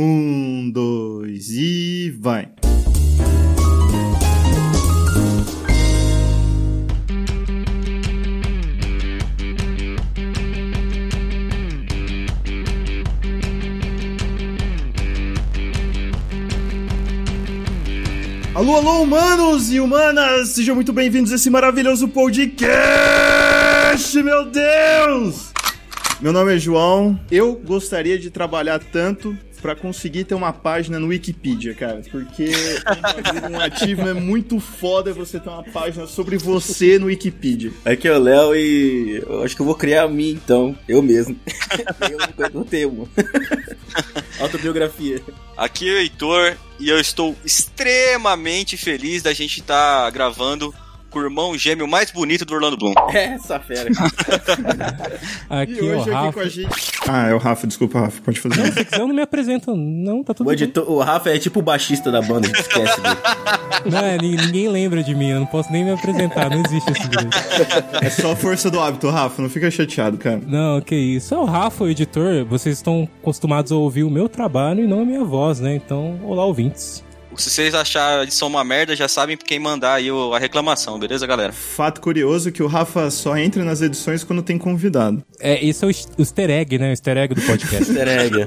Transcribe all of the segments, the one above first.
Um, dois e vai. Alô, alô, humanos e humanas! Sejam muito bem-vindos a esse maravilhoso podcast, meu Deus! Meu nome é João. Eu gostaria de trabalhar tanto para conseguir ter uma página no Wikipedia, cara. Porque um ativo é muito foda você ter uma página sobre você no Wikipedia. Aqui é o Léo e eu acho que eu vou criar a mim então, eu mesmo. eu não tenho. Autobiografia. Aqui é o Heitor e eu estou extremamente feliz da gente estar tá gravando com o irmão gêmeo mais bonito do Orlando Bloom. É, essa fera. aqui e hoje aqui com a gente. Ah, é o Rafa, desculpa, Rafa, pode fazer. Não, se quiser, eu não me apresento. Não, tá tudo o, editor, o Rafa é tipo o baixista da banda, a gente esquece dele. Não, é, ninguém lembra de mim, eu não posso nem me apresentar, não existe esse direito. É só a força do hábito, Rafa, não fica chateado, cara. Não, que isso. É o Rafa, o editor, vocês estão acostumados a ouvir o meu trabalho e não a minha voz, né? Então, olá, ouvintes. Se vocês acharem a edição uma merda, já sabem quem mandar aí a reclamação, beleza, galera? Fato curioso que o Rafa só entra nas edições quando tem convidado. É, isso é o easter egg, né? O easter egg do podcast. easter egg.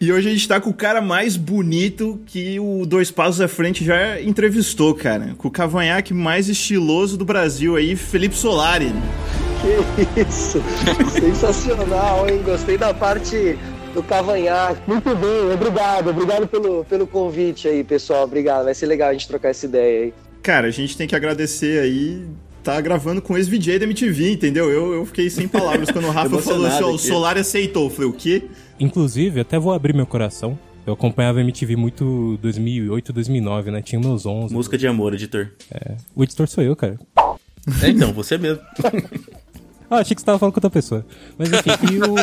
E hoje a gente tá com o cara mais bonito que o Dois Passos à Frente já entrevistou, cara. Com o cavanhaque mais estiloso do Brasil aí, Felipe Solari. Que isso! Sensacional, hein? Gostei da parte do cavanhaque. Muito bem, obrigado, obrigado pelo, pelo convite aí, pessoal. Obrigado, vai ser legal a gente trocar essa ideia aí. Cara, a gente tem que agradecer aí tá gravando com ex-VJ da MTV, entendeu? Eu, eu fiquei sem palavras quando o Rafa falou assim, ó, o Solar aceitou. Eu falei, o quê? Inclusive, até vou abrir meu coração. Eu acompanhava a MTV muito 2008, 2009, né? Tinha meus 11. Música de amor, editor. É. O editor sou eu, cara. É, então, você mesmo. ah, achei que você tava falando com outra pessoa. Mas enfim, e o...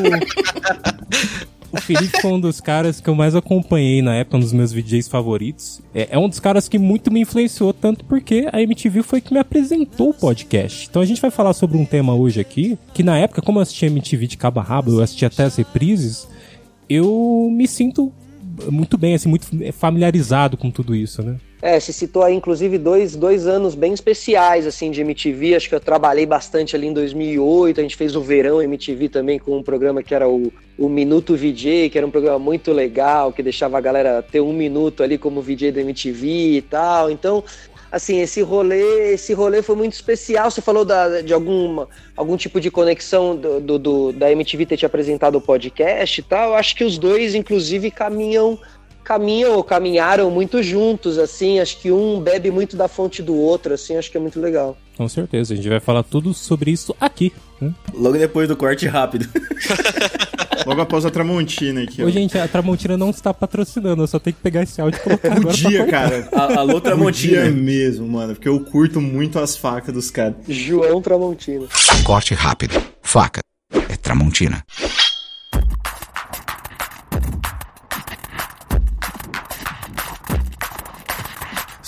O Felipe foi um dos caras que eu mais acompanhei na época, um dos meus DJs favoritos. É, é, um dos caras que muito me influenciou, tanto porque a MTV foi que me apresentou o podcast. Então a gente vai falar sobre um tema hoje aqui, que na época, como eu assistia MTV de cabo a rabo, eu assistia até as reprises, eu me sinto muito bem, assim, muito familiarizado com tudo isso, né? É, se citou aí, inclusive, dois, dois anos bem especiais, assim, de MTV. Acho que eu trabalhei bastante ali em 2008. A gente fez o Verão MTV também com um programa que era o, o Minuto VJ, que era um programa muito legal, que deixava a galera ter um minuto ali como VJ da MTV e tal. Então, assim, esse rolê, esse rolê foi muito especial. Você falou da, de alguma, algum tipo de conexão do, do, do, da MTV ter te apresentado o podcast e tal. Eu acho que os dois, inclusive, caminham caminham ou caminharam muito juntos, assim, acho que um bebe muito da fonte do outro, assim, acho que é muito legal. Com certeza, a gente vai falar tudo sobre isso aqui. Né? Logo depois do corte rápido. Logo após a Tramontina aqui. Ô, gente, a Tramontina não está patrocinando, eu só tenho que pegar esse áudio e colocar Podia, cara. A, alô, Tramontina. Podia mesmo, mano, porque eu curto muito as facas dos caras. João Tramontina. Corte rápido. Faca. É Tramontina.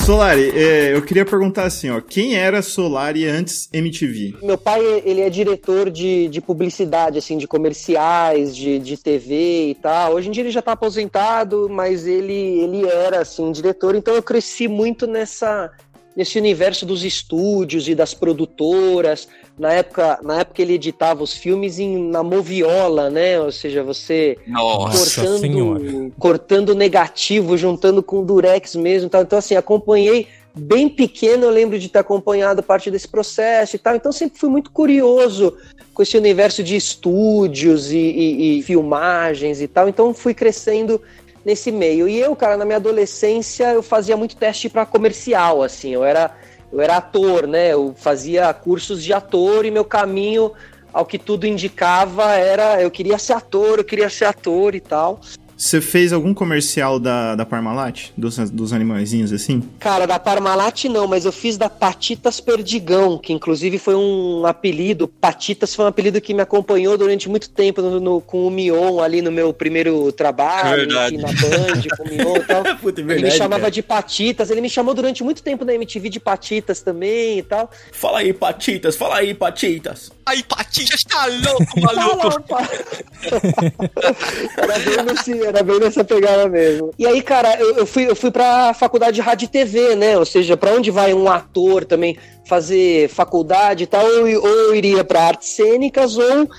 Solari, é, eu queria perguntar assim, ó, quem era Solari antes MTV? Meu pai, ele é diretor de, de publicidade, assim, de comerciais, de, de TV e tal. Hoje em dia ele já tá aposentado, mas ele, ele era, assim, diretor, então eu cresci muito nessa nesse universo dos estúdios e das produtoras. Na época, na época ele editava os filmes em, na moviola, né? Ou seja, você Nossa cortando, senhora. cortando negativo, juntando com durex mesmo. Tal. Então, assim, acompanhei bem pequeno, eu lembro de ter acompanhado parte desse processo e tal. Então, sempre fui muito curioso com esse universo de estúdios e, e, e filmagens e tal. Então, fui crescendo nesse meio. E eu, cara, na minha adolescência, eu fazia muito teste para comercial, assim. Eu era, eu era ator, né? Eu fazia cursos de ator e meu caminho, ao que tudo indicava, era eu queria ser ator, eu queria ser ator e tal. Você fez algum comercial da, da Parmalat? Dos, dos animaizinhos assim? Cara, da Parmalat não, mas eu fiz da Patitas Perdigão, que inclusive foi um apelido. Patitas foi um apelido que me acompanhou durante muito tempo no, no, com o Mion ali no meu primeiro trabalho, aqui na Band, com o Mion e tal. Puta, é verdade, ele me chamava cara. de Patitas, ele me chamou durante muito tempo na MTV de Patitas também e tal. Fala aí, Patitas, fala aí, Patitas. Aí, Patitas, tá louco, maluco? era bem nesse era bem nessa pegada mesmo. E aí, cara, eu, eu fui, eu fui pra faculdade de rádio e TV, né? Ou seja, pra onde vai um ator também fazer faculdade e tal, ou, ou eu iria pra artes cênicas, ou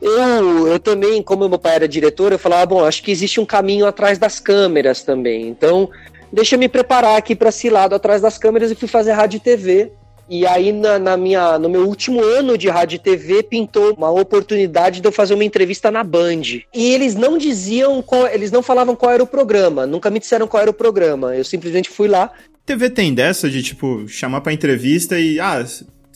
eu, eu também, como meu pai era diretor, eu falava, bom, acho que existe um caminho atrás das câmeras também. Então, deixa eu me preparar aqui para esse lado atrás das câmeras e fui fazer rádio e TV. E aí, na, na, minha, no meu último ano de rádio e TV, pintou uma oportunidade de eu fazer uma entrevista na Band. E eles não diziam, qual, eles não falavam qual era o programa, nunca me disseram qual era o programa. Eu simplesmente fui lá. TV tem dessa de, tipo, chamar pra entrevista e, ah,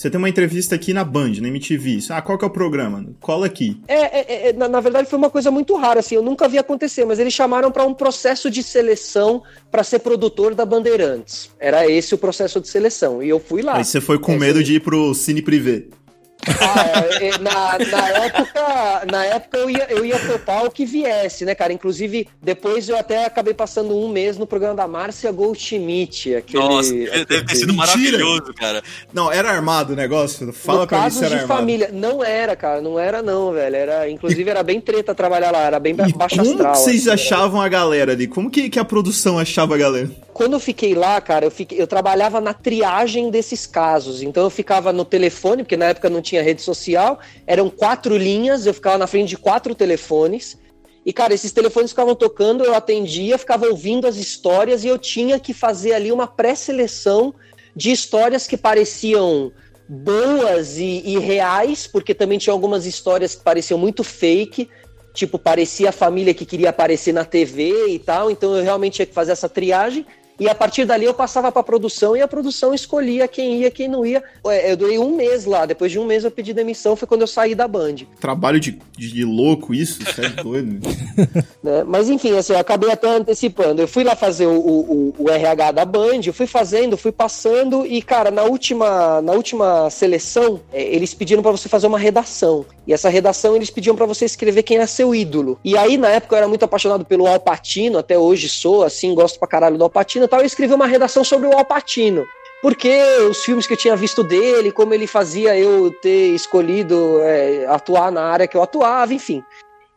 você tem uma entrevista aqui na Band, na MTV. Ah, qual que é o programa? Cola aqui. É, é, é na, na, verdade foi uma coisa muito rara, assim, eu nunca vi acontecer, mas eles chamaram para um processo de seleção para ser produtor da Bandeirantes. Era esse o processo de seleção, e eu fui lá. Aí você foi com é, medo de ir pro Cine Privé. Ah, é, é, na, na, época, na época eu ia, eu ia topar o que viesse, né, cara? Inclusive, depois eu até acabei passando um mês no programa da Márcia Goldschmidt. Aquele, Nossa, deve ter sido Mentira. maravilhoso, cara. Não, era armado o negócio? Fala no pra mim se era de armado. família. Não era, cara, não era não, velho. Era, inclusive, era bem treta trabalhar lá, era bem baixo como astral. Como vocês assim, achavam era. a galera ali? Como que, que a produção achava a galera? Quando eu fiquei lá, cara, eu, fiquei, eu trabalhava na triagem desses casos. Então eu ficava no telefone, porque na época não tinha rede social, eram quatro linhas, eu ficava na frente de quatro telefones. E, cara, esses telefones ficavam tocando, eu atendia, ficava ouvindo as histórias e eu tinha que fazer ali uma pré-seleção de histórias que pareciam boas e, e, reais, porque também tinha algumas histórias que pareciam muito fake, tipo, parecia a família que queria aparecer na TV e tal, então eu realmente tinha que fazer essa triagem. E a partir dali eu passava para a produção e a produção escolhia quem ia, quem não ia. Eu durei um mês lá. Depois de um mês eu pedi demissão, foi quando eu saí da Band. Trabalho de, de louco isso, isso é doido. né? Mas enfim, assim, eu acabei até antecipando. Eu fui lá fazer o, o, o RH da Band, eu fui fazendo, fui passando e, cara, na última, na última seleção, é, eles pediram para você fazer uma redação. E essa redação eles pediam para você escrever quem é seu ídolo. E aí, na época, eu era muito apaixonado pelo Alpatino, até hoje sou, assim, gosto pra caralho do Alpatino e tal. Eu escrevi uma redação sobre o Alpatino. Porque os filmes que eu tinha visto dele, como ele fazia eu ter escolhido é, atuar na área que eu atuava, enfim.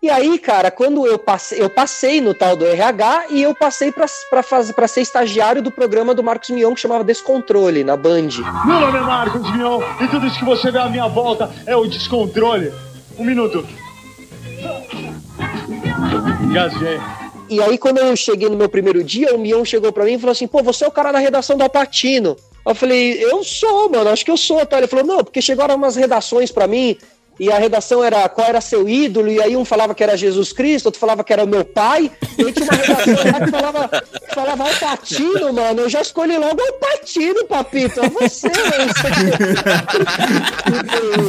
E aí, cara, quando eu passei, eu passei no tal do RH e eu passei para ser estagiário do programa do Marcos Mion que chamava Descontrole na Band. Meu nome é Marcos Mion e tudo isso que você vê à minha volta é o descontrole. Um minuto. Gasguei. E aí, quando eu cheguei no meu primeiro dia, o Mion chegou para mim e falou assim: pô, você é o cara da redação do Alpatino. Eu falei, eu sou, mano, acho que eu sou. Tá? Ele falou, não, porque chegaram umas redações para mim e a redação era qual era seu ídolo, e aí um falava que era Jesus Cristo, outro falava que era o meu pai, e aí tinha uma redação lá que falava, que falava Alpatino, mano, eu já escolhi logo Alpatino, papito, é você,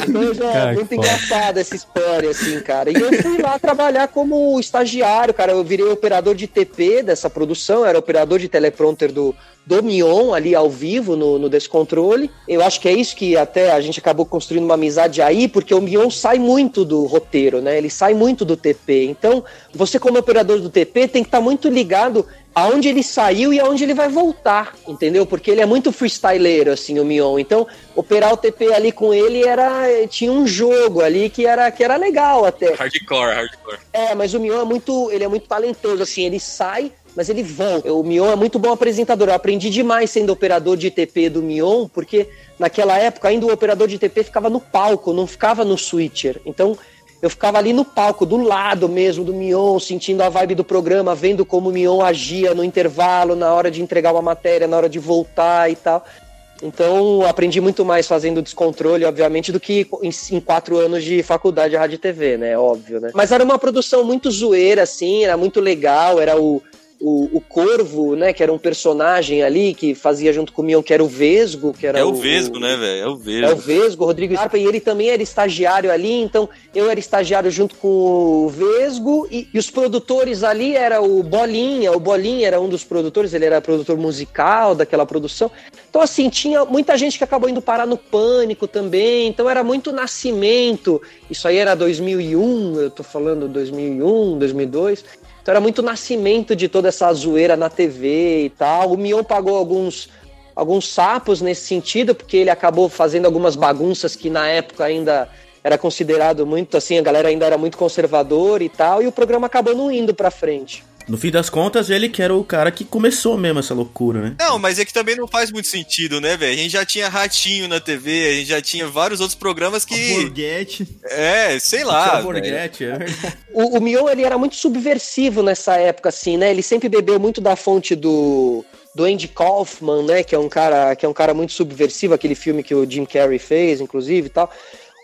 então, já, cara, muito engraçada essa história, assim, cara, e eu fui lá trabalhar como estagiário, cara, eu virei operador de TP dessa produção, era operador de teleprompter do, do Mion ali ao vivo no, no Descontrole. Eu acho que é isso que até a gente acabou construindo uma amizade aí, porque o Mion sai muito do roteiro, né? Ele sai muito do TP. Então, você como operador do TP tem que estar tá muito ligado aonde ele saiu e aonde ele vai voltar, entendeu? Porque ele é muito freestyleiro, assim, o Mion. Então, operar o TP ali com ele era. Tinha um jogo ali que era, que era legal até. Hardcore, hardcore. É, mas o Mion é muito. Ele é muito talentoso, assim, ele sai mas ele volta. O Mion é muito bom apresentador. Eu aprendi demais sendo operador de TP do Mion, porque naquela época ainda o operador de TP ficava no palco, não ficava no switcher. Então eu ficava ali no palco, do lado mesmo do Mion, sentindo a vibe do programa, vendo como o Mion agia no intervalo, na hora de entregar uma matéria, na hora de voltar e tal. Então, aprendi muito mais fazendo descontrole, obviamente, do que em, em, quatro anos de faculdade de rádio e TV, né? Óbvio, né? Mas era uma produção muito zoeira, assim, era muito legal, era o, o, o Corvo, né, que era um personagem ali que fazia junto com o Mion, que era o Vesgo, que era É o, o Vesgo, né, velho? É o Vesgo. É o Vesgo, Rodrigo Scarpa, e ele também era estagiário ali, então eu era estagiário junto com o Vesgo, e, e os produtores ali era o Bolinha, o Bolinha era um dos produtores, ele era produtor musical daquela produção. Então, assim, tinha muita gente que acabou indo parar no Pânico também, então era muito nascimento. Isso aí era 2001, eu tô falando 2001, 2002. Então era muito nascimento de toda essa zoeira na TV e tal. O Mion pagou alguns, alguns sapos nesse sentido, porque ele acabou fazendo algumas bagunças que na época ainda era considerado muito assim, a galera ainda era muito conservador e tal, e o programa acabou não indo para frente. No fim das contas, ele que era o cara que começou mesmo essa loucura, né? Não, mas é que também não faz muito sentido, né, velho? A gente já tinha Ratinho na TV, a gente já tinha vários outros programas que. Borghetti. É, sei lá. Borghetti, é. O, o Mion, ele era muito subversivo nessa época, assim, né? Ele sempre bebeu muito da fonte do, do Andy Kaufman, né? Que é um cara que é um cara muito subversivo, aquele filme que o Jim Carrey fez, inclusive, e tal.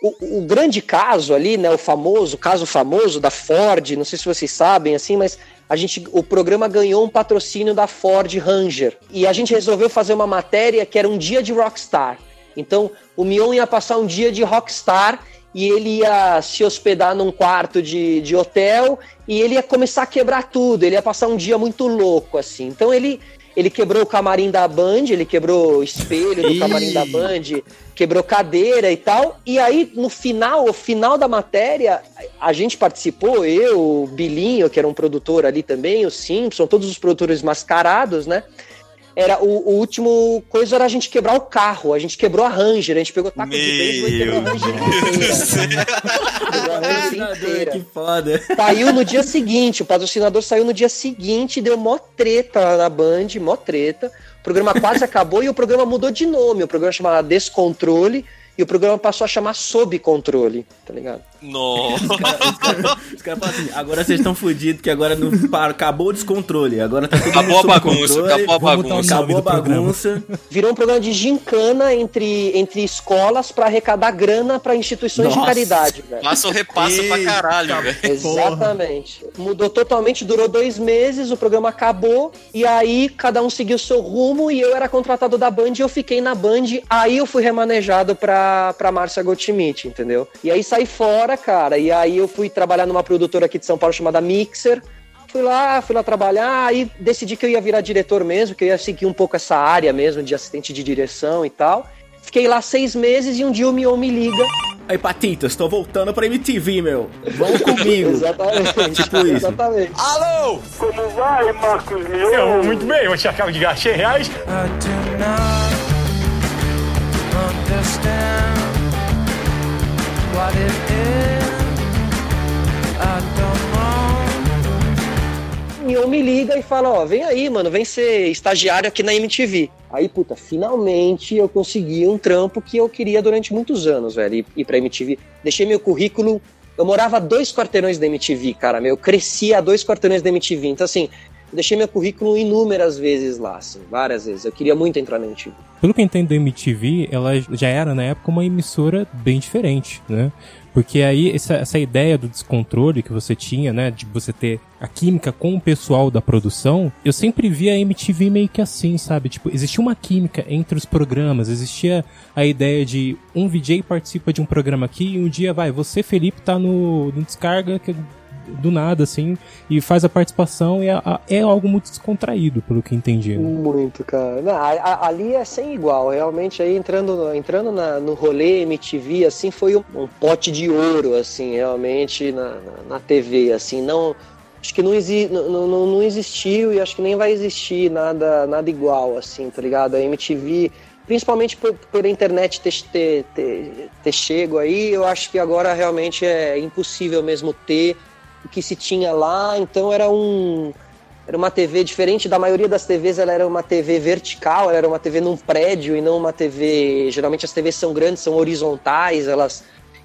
O, o grande caso ali, né? O famoso, caso famoso da Ford, não sei se vocês sabem, assim, mas a gente, o programa ganhou um patrocínio da Ford Ranger e a gente resolveu fazer uma matéria que era um dia de rockstar. Então, o Mion ia passar um dia de rockstar e ele ia se hospedar num quarto de, de hotel e ele ia começar a quebrar tudo, ele ia passar um dia muito louco, assim. Então ele, ele quebrou o camarim da Band, ele quebrou o espelho do camarim da Band, quebrou cadeira e tal. E aí, no final, o final da matéria, a gente participou, eu, o Bilinho, que era um produtor ali também, o Simpson, todos os produtores mascarados, né? Era o, o último coisa era a gente quebrar o carro. A gente quebrou a Ranger, a gente pegou taco de beisebol e quebrou a Ranger inteira. Quebrou a Ranger inteira. que foda. Saiu no dia seguinte, o patrocinador saiu no dia seguinte, deu mó treta lá na Band, mó treta. O programa quase acabou e o programa mudou de nome. O programa chamava Descontrole e o programa passou a chamar Sob Controle, tá ligado? Nossa. Os caras falam assim, agora vocês estão fodidos, que agora não, para, acabou o descontrole. Agora tá tudo Acabou a bagunça, controle, acabou a o bagunça. Acabou a bagunça. Virou um programa de gincana entre, entre escolas para arrecadar grana para instituições de Nossa. caridade, velho. Passa ou repassa pra caralho, velho. Exatamente. Mudou totalmente, durou dois meses, o programa acabou, e aí cada um seguiu seu rumo, e eu era contratado da Band e eu fiquei na Band, aí eu fui remanejado pra, pra Márcia Gottschmidt, entendeu? E aí saí fora, cara, e aí eu fui trabalhar numa produtora aqui de São Paulo chamada Mixer. Fui lá, fui lá trabalhar, aí decidi que eu ia virar diretor mesmo, que eu ia seguir um pouco essa área mesmo de assistente de direção e tal. Fiquei lá seis meses e um dia o Mion me liga. Aí, Patitas, tô voltando pra MTV, meu. Vão comigo. Exatamente. Tipo isso. Exatamente. Como vai, Marcos Mion? Eu, muito bem, eu tinha acabo de gastar 100 reais. Mion me liga e fala, ó, vem aí, mano, vem ser estagiário aqui na MTV. Aí, puta, finalmente eu consegui um trampo que eu queria durante muitos anos, velho, ir- pra MTV. Deixei meu currículo, eu morava dois quarteirões da MTV, cara, meu, eu cresci a dois quarteirões da MTV. Então, assim, eu deixei meu currículo inúmeras vezes lá, assim, várias vezes. Eu queria muito entrar na MTV. Pelo que eu entendo da MTV, ela já era na época uma emissora bem diferente, né? Porque aí essa, essa ideia do descontrole que você tinha, né, de você ter a química com o pessoal da produção, eu sempre via a MTV meio que assim, sabe? Tipo, existia uma química entre os programas, existia a ideia de um VJ participa de um programa aqui e um dia vai, você Felipe tá no, no descarga que do nada assim e faz a participação e é, é algo muito descontraído, pelo que entendi. né? Muito, cara. Não, a- a- ali é sem igual. Realmente, aí entrando, entrando na- no rolê MTV, assim, foi um, um pote de ouro, assim, realmente, na, na, na TV, assim, não... Acho que não, exi, não, não, não existiu e acho que nem vai existir nada, nada igual, assim, tá ligado? A MTV, principalmente por, por a internet ter, ter, ter, ter chego aí, eu acho que agora realmente é impossível mesmo ter o que se tinha lá, então era um... Era uma TV diferente da maioria das TVs, ela era uma TV vertical, ela era uma TV num prédio e não uma TV. Geralmente as TVs são grandes, são horizontais, elas.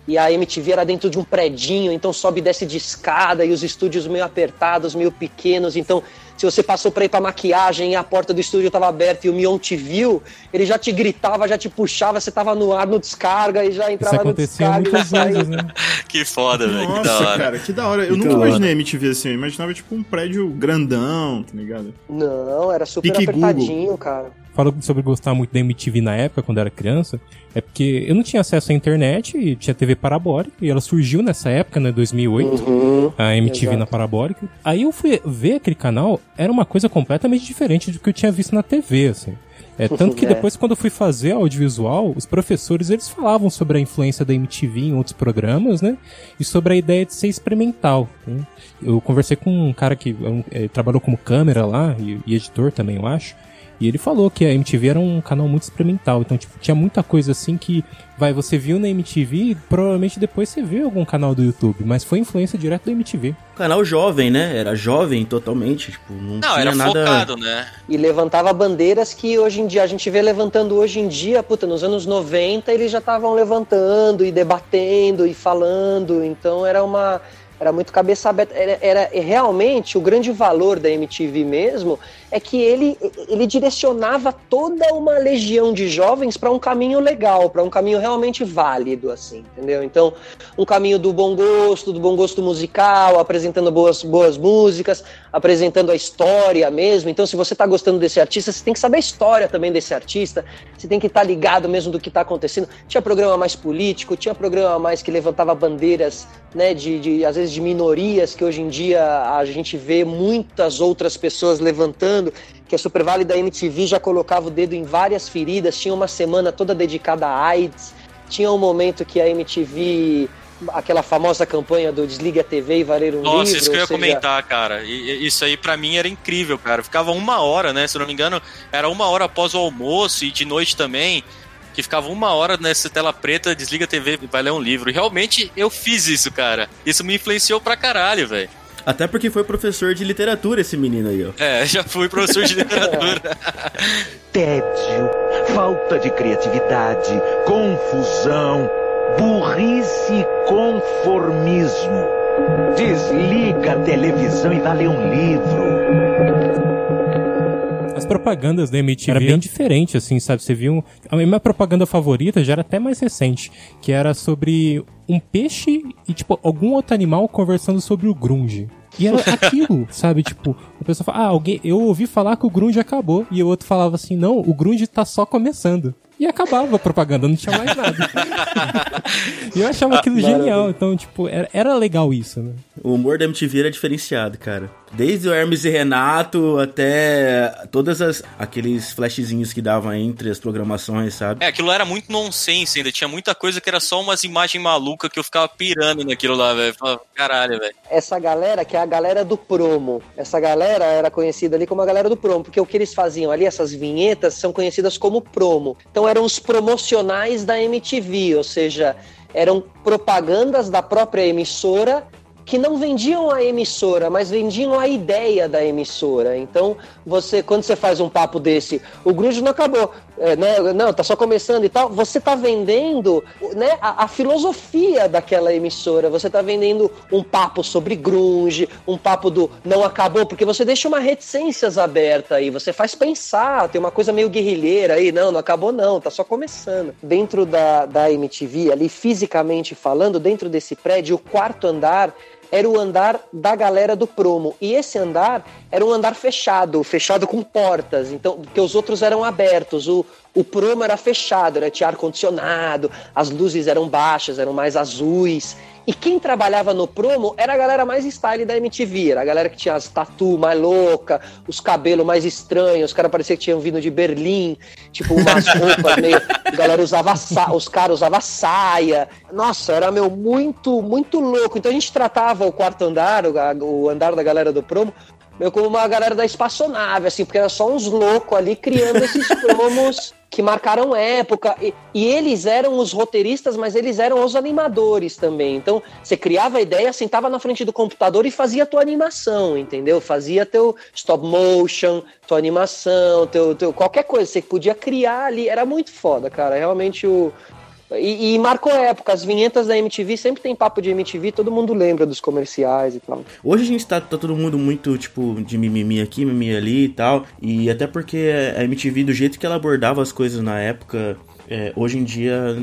E a MTV era dentro de um predinho, então sobe e desce de escada e os estúdios meio apertados, meio pequenos. Então, se você passou pra ir pra maquiagem e a porta do estúdio estava aberta e o Mion te viu, ele já te gritava, já te puxava, você tava no ar no descarga e já Isso entrava no acontecia descarga. e muitas saía. vezes, né? Que foda, velho. Que da Nossa, hora. cara, que da hora. Eu Muito nunca imaginei MTV assim, eu imaginava tipo um prédio grandão, tá ligado? Não, era super Pique apertadinho, cara. Falo sobre gostar muito da MTV na época, quando era criança, é porque eu não tinha acesso à internet e tinha TV parabólica, e ela surgiu nessa época, né, 2008, Uhum. a MTV Exato. na parabólica. Aí eu fui ver aquele canal, era uma coisa completamente diferente do que eu tinha visto na TV, assim. É, tanto que É. depois, quando eu fui fazer audiovisual, os professores, eles falavam sobre a influência da MTV em outros programas, né? E sobre a ideia de ser experimental. né? Eu conversei com um cara que é é, trabalhou como câmera lá, e, e editor também, eu acho. E ele falou que a MTV era um canal muito experimental. Então, tipo, tinha muita coisa assim que, vai, você viu na MTV, provavelmente depois você viu algum canal do YouTube, mas foi influência direto da MTV. Canal jovem, né? Era jovem totalmente, tipo, não, Não, tinha era nada... focado, né? E levantava bandeiras que hoje em dia a gente vê levantando hoje em dia, puta, nos anos 90 eles já estavam levantando e debatendo e falando, então era uma era muito cabeça aberta, era, era realmente o grande valor da MTV mesmo é que ele, ele direcionava toda uma legião de jovens para um caminho legal, para um caminho realmente válido, assim, entendeu? Então, um caminho do bom gosto, do bom gosto musical, apresentando boas, boas músicas, apresentando a história mesmo. Então, se você está gostando desse artista, você tem que saber a história também desse artista, você tem que estar tá ligado mesmo do que está acontecendo. Tinha programa mais político, tinha programa mais que levantava bandeiras, né, de, de às vezes de minorias que hoje em dia a gente vê muitas outras pessoas levantando que a Super Vale da MTV já colocava o dedo em várias feridas, tinha uma semana toda dedicada à AIDS, tinha um momento que a MTV aquela famosa campanha do Desliga a TV e valer um Nossa, livro. isso que eu ia seja... comentar, cara. E, isso aí para mim era incrível, cara. Ficava uma hora, né? Se não me engano, era uma hora após o almoço e de noite também. Que ficava uma hora nessa tela preta, desliga a TV e vai ler um livro. E realmente eu fiz isso, cara. Isso me influenciou pra caralho, velho. Até porque foi professor de literatura esse menino aí, ó. É, já fui professor de literatura. Tédio, falta de criatividade, confusão, burrice e conformismo. Desliga a televisão e vá ler um livro. As propagandas da MTV era bem diferente, assim, sabe? Você viu. A minha propaganda favorita já era até mais recente, que era sobre um peixe e, tipo, algum outro animal conversando sobre o grunge. E era aquilo, sabe? Tipo, a pessoa fala, ah, alguém, eu ouvi falar que o grunge acabou. E o outro falava assim, não, o grunge tá só começando. E acabava a propaganda, não tinha mais nada. e eu achava aquilo genial. Então, tipo, era, era legal isso, né? O humor da MTV era diferenciado, cara. Desde o Hermes e Renato até todas as aqueles flashzinhos que davam entre as programações, sabe? É, aquilo era muito nonsense ainda. Tinha muita coisa que era só umas imagens malucas que eu ficava pirando naquilo lá, velho. Caralho, velho. Essa galera, que é a galera do promo, essa galera era conhecida ali como a galera do promo, porque o que eles faziam ali, essas vinhetas, são conhecidas como promo. Então eram os promocionais da MTV, ou seja, eram propagandas da própria emissora que não vendiam a emissora, mas vendiam a ideia da emissora. Então, você, quando você faz um papo desse, o grunge não acabou, é, né? Não, tá só começando e tal. Você tá vendendo, né, a, a, filosofia daquela emissora. Você tá vendendo um papo sobre grunge, um papo do não acabou, porque você deixa uma reticências aberta aí. Você faz pensar, tem uma coisa meio guerrilheira aí. Não, não acabou não, tá só começando. Dentro da, da MTV, ali fisicamente falando, dentro desse prédio, o quarto andar era o andar da galera do promo. E esse andar era um andar fechado, fechado com portas, então, porque os outros eram abertos. O, o promo era fechado, né? tinha ar-condicionado, as luzes eram baixas, eram mais azuis. E quem trabalhava no promo era a galera mais style da MTV, era a galera que tinha as tatu mais louca, os cabelos mais estranhos, os caras pareciam que tinham vindo de Berlim, tipo umas roupas meio. A galera usava os caras usavam saia. Nossa, era meu muito, muito louco. Então a gente tratava o quarto andar, o andar da galera do promo, meio como uma galera da espaçonave, assim, porque era só uns loucos ali criando esses promos que marcaram época. E, e, eles eram os roteiristas, mas eles eram os animadores também. Então, você criava a ideia, sentava na frente do computador e fazia a tua animação, entendeu? Fazia teu stop motion, tua animação, teu, teu qualquer coisa. Você podia criar ali. Era muito foda, cara. Realmente o. E, e, marcou época, as vinhetas da MTV sempre tem papo de MTV, todo mundo lembra dos comerciais e tal. Hoje a gente tá, tá todo mundo muito, tipo, de mimimi aqui, mimimi ali e tal. E até porque a MTV, do jeito que ela abordava as coisas na época, é, hoje em dia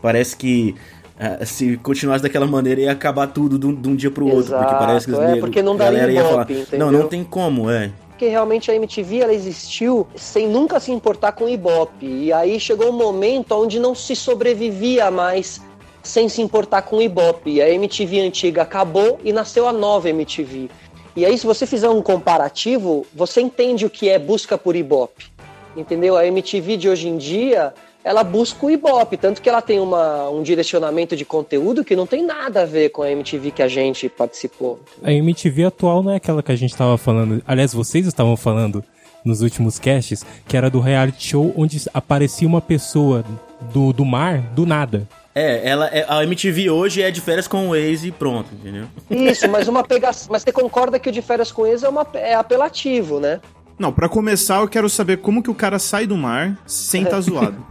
parece que é, se continuasse daquela maneira ia acabar tudo de um, de um dia pro outro. Exato, porque parece que os é, porque não daria galera ia falar, entendeu? não, não tem como, é porque realmente a MTV ela existiu sem nunca se importar com o Ibope. E aí chegou um momento onde não se sobrevivia mais sem se importar com o Ibope. A MTV antiga acabou e nasceu a nova MTV. E aí, se você fizer um comparativo, você entende o que é busca por Ibope. Entendeu? A MTV de hoje em dia ela busca o Ibope, tanto que ela tem uma, um direcionamento de conteúdo que não tem nada a ver com a MTV que a gente participou. A MTV atual não é aquela que a gente estava falando, aliás, vocês estavam falando, nos últimos casts, que era do reality show onde aparecia uma pessoa do, do mar do nada. É, ela, é- a MTV hoje é de férias com o Waze e pronto, entendeu? Isso, mas uma pegação. Mas você concorda que o de férias com ex é, uma, é apelativo, né? Não, pra começar, eu quero saber como que o cara sai do mar sem tá zoado.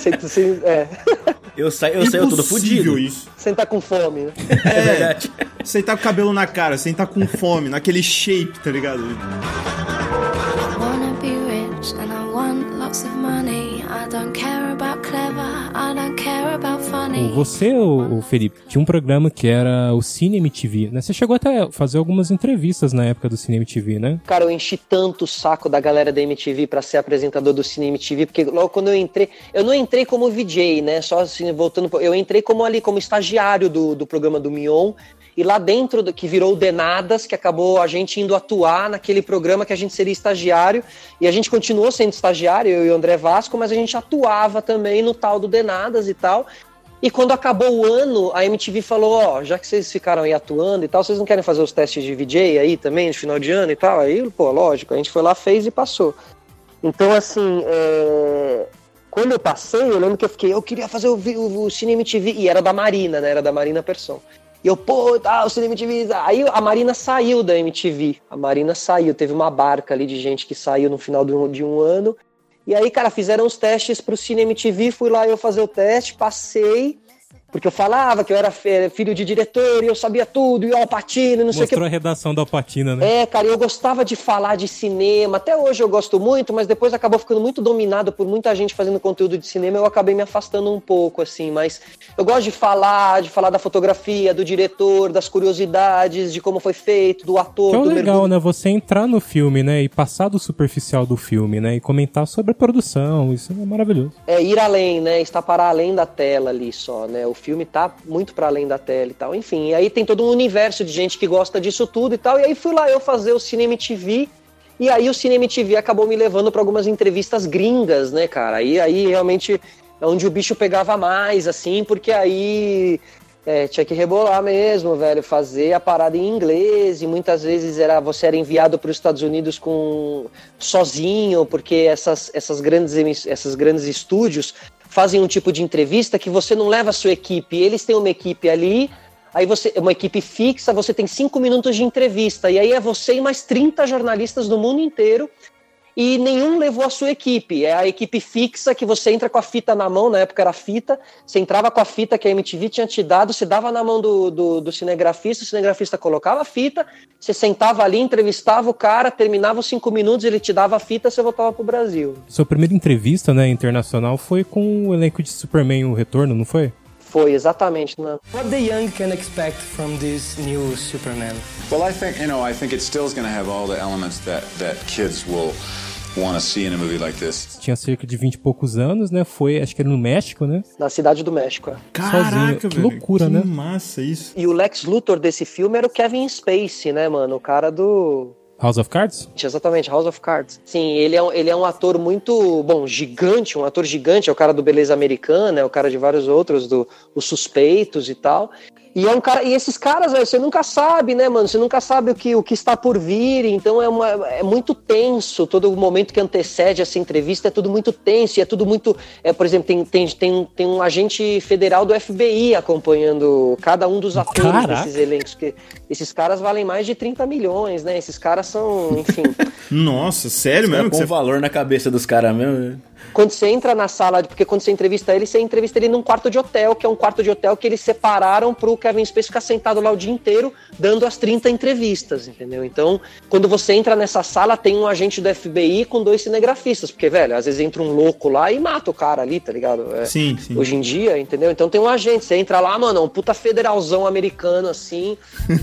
Sem, sem, é, Eu saio, eu saio todo fudido. isso. sem tá com fome, né? É verdade. Sem tá com cabelo na cara, sem tá com fome, naquele shape, tá ligado? wanna be rich and I want lots of money. I don't care Você, o, Felipe, tinha um programa que era o Cine MTV, né? Você chegou até a fazer algumas entrevistas na época do Cine MTV, né? Cara, eu enchi tanto o saco da galera da MTV pra ser apresentador do Cine MTV, porque logo quando eu entrei, eu não entrei como VJ, né? Só assim, voltando, eu entrei como ali, como estagiário do, do programa do Mion, e lá dentro, do, que virou Denadas, que acabou a gente indo atuar naquele programa que a gente seria estagiário, e a gente continuou sendo estagiário, eu e o André Vasco, mas a gente atuava também no tal do Denadas e tal. E quando acabou o ano, a MTV falou, ó, já que vocês ficaram aí atuando e tal, vocês não querem fazer os testes de VJ aí também, no final de ano e tal? Aí, pô, lógico, a gente foi lá, fez e passou. Então, assim, é, quando eu passei, eu lembro que eu fiquei, eu queria fazer o, o, o Cine MTV, e era da Marina, né, era da Marina Persson. E eu, pô, o Cine MTV. Aí a Marina saiu da MTV. A Marina saiu. Teve uma barca ali de gente que saiu no final de um, de um ano. E aí, cara, fizeram os testes pro Cine MTV. Fui lá eu fazer o teste, passei. Porque eu falava que eu era fi- filho de diretor e eu sabia tudo, e o Alpatino, não sei o que. Mostrou a redação da Alpatina, né? É, cara, eu gostava de falar de cinema. Até hoje eu gosto muito, mas depois acabou ficando muito dominado por muita gente fazendo conteúdo de cinema. Eu acabei me afastando um pouco, assim. Mas eu gosto de falar, de falar da fotografia, do diretor, das curiosidades, de como foi feito, do ator, Que é do legal, mergulho. né? Você entrar no filme, né? E passar do superficial do filme, né? E comentar sobre a produção. Isso é maravilhoso. É ir além, né? Está para além da tela ali só, né? O filme tá muito para além da tela e tal. Enfim, e aí tem todo um universo de gente que gosta disso tudo e tal. E aí fui lá eu fazer o Cinema TV. E aí o Cinema TV acabou me levando para algumas entrevistas gringas, né, cara? Aí, aí realmente é onde o bicho pegava mais, assim, porque aí é, tinha que rebolar mesmo, velho, fazer a parada em inglês e muitas vezes era você era enviado para os Estados Unidos com sozinho, porque essas, essas grandes essas grandes estúdios fazem um tipo de entrevista que você não leva a sua equipe, eles têm uma equipe ali, aí você uma equipe fixa, você tem cinco minutos de entrevista. E aí é você e mais 30 jornalistas do mundo inteiro e nenhum levou a sua equipe. É a equipe fixa que você entra com a fita na mão, na época era fita, você entrava com a fita que a MTV tinha te dado, você dava na mão do, do, do cinegrafista, o cinegrafista colocava a fita, você sentava ali, entrevistava o cara, terminava os cinco minutos, ele te dava a fita, você voltava pro Brasil. Sua primeira entrevista, né, internacional foi com o elenco de Superman, o Retorno, não foi? Foi, exatamente. Né? What the young can expect from this new Superman? Well, I think you know. I think it still is going to have all the elements that that kids will want to see in a movie like this. Tinha cerca de 20 e poucos anos, né? Foi, acho que era no México, né? Na cidade do México. é. Caraca, Que velho. loucura, que né? massa isso. E o Lex Luthor desse filme era o Kevin Spacey, né, mano? O cara do. House of Cards? Exatamente, House of Cards. Sim, ele é, um, ele é um ator muito, bom, gigante, um ator gigante, é o cara do Beleza Americana, é o cara de vários outros, do Os Suspeitos e tal. E é um cara, e esses caras, velho, você nunca sabe, né, mano? Você nunca sabe o que, o que está por vir, então é, uma, é muito tenso. Todo o momento que antecede essa entrevista é tudo muito tenso, e é tudo muito. É, por exemplo, tem, tem, tem, tem um agente federal do FBI acompanhando cada um dos atores Caraca. desses elencos. Que esses caras valem mais de 30 milhões, né? Esses caras são, enfim. Nossa, sério mesmo? com você- valor na cabeça dos caras mesmo. né? quando você entra na sala, porque quando você entrevista ele, você entrevista ele num quarto de hotel, que é um quarto de hotel que eles separaram pro Kevin Spacey ficar sentado lá o dia inteiro, dando as 30 entrevistas, entendeu? Então, quando você entra nessa sala, tem um agente do FBI com dois cinegrafistas, porque, velho, às vezes entra um louco lá e mata o cara ali, tá ligado? É, Sim, sim. Hoje em dia, entendeu? Então tem um agente, você entra lá, mano, um puta federalzão americano, assim.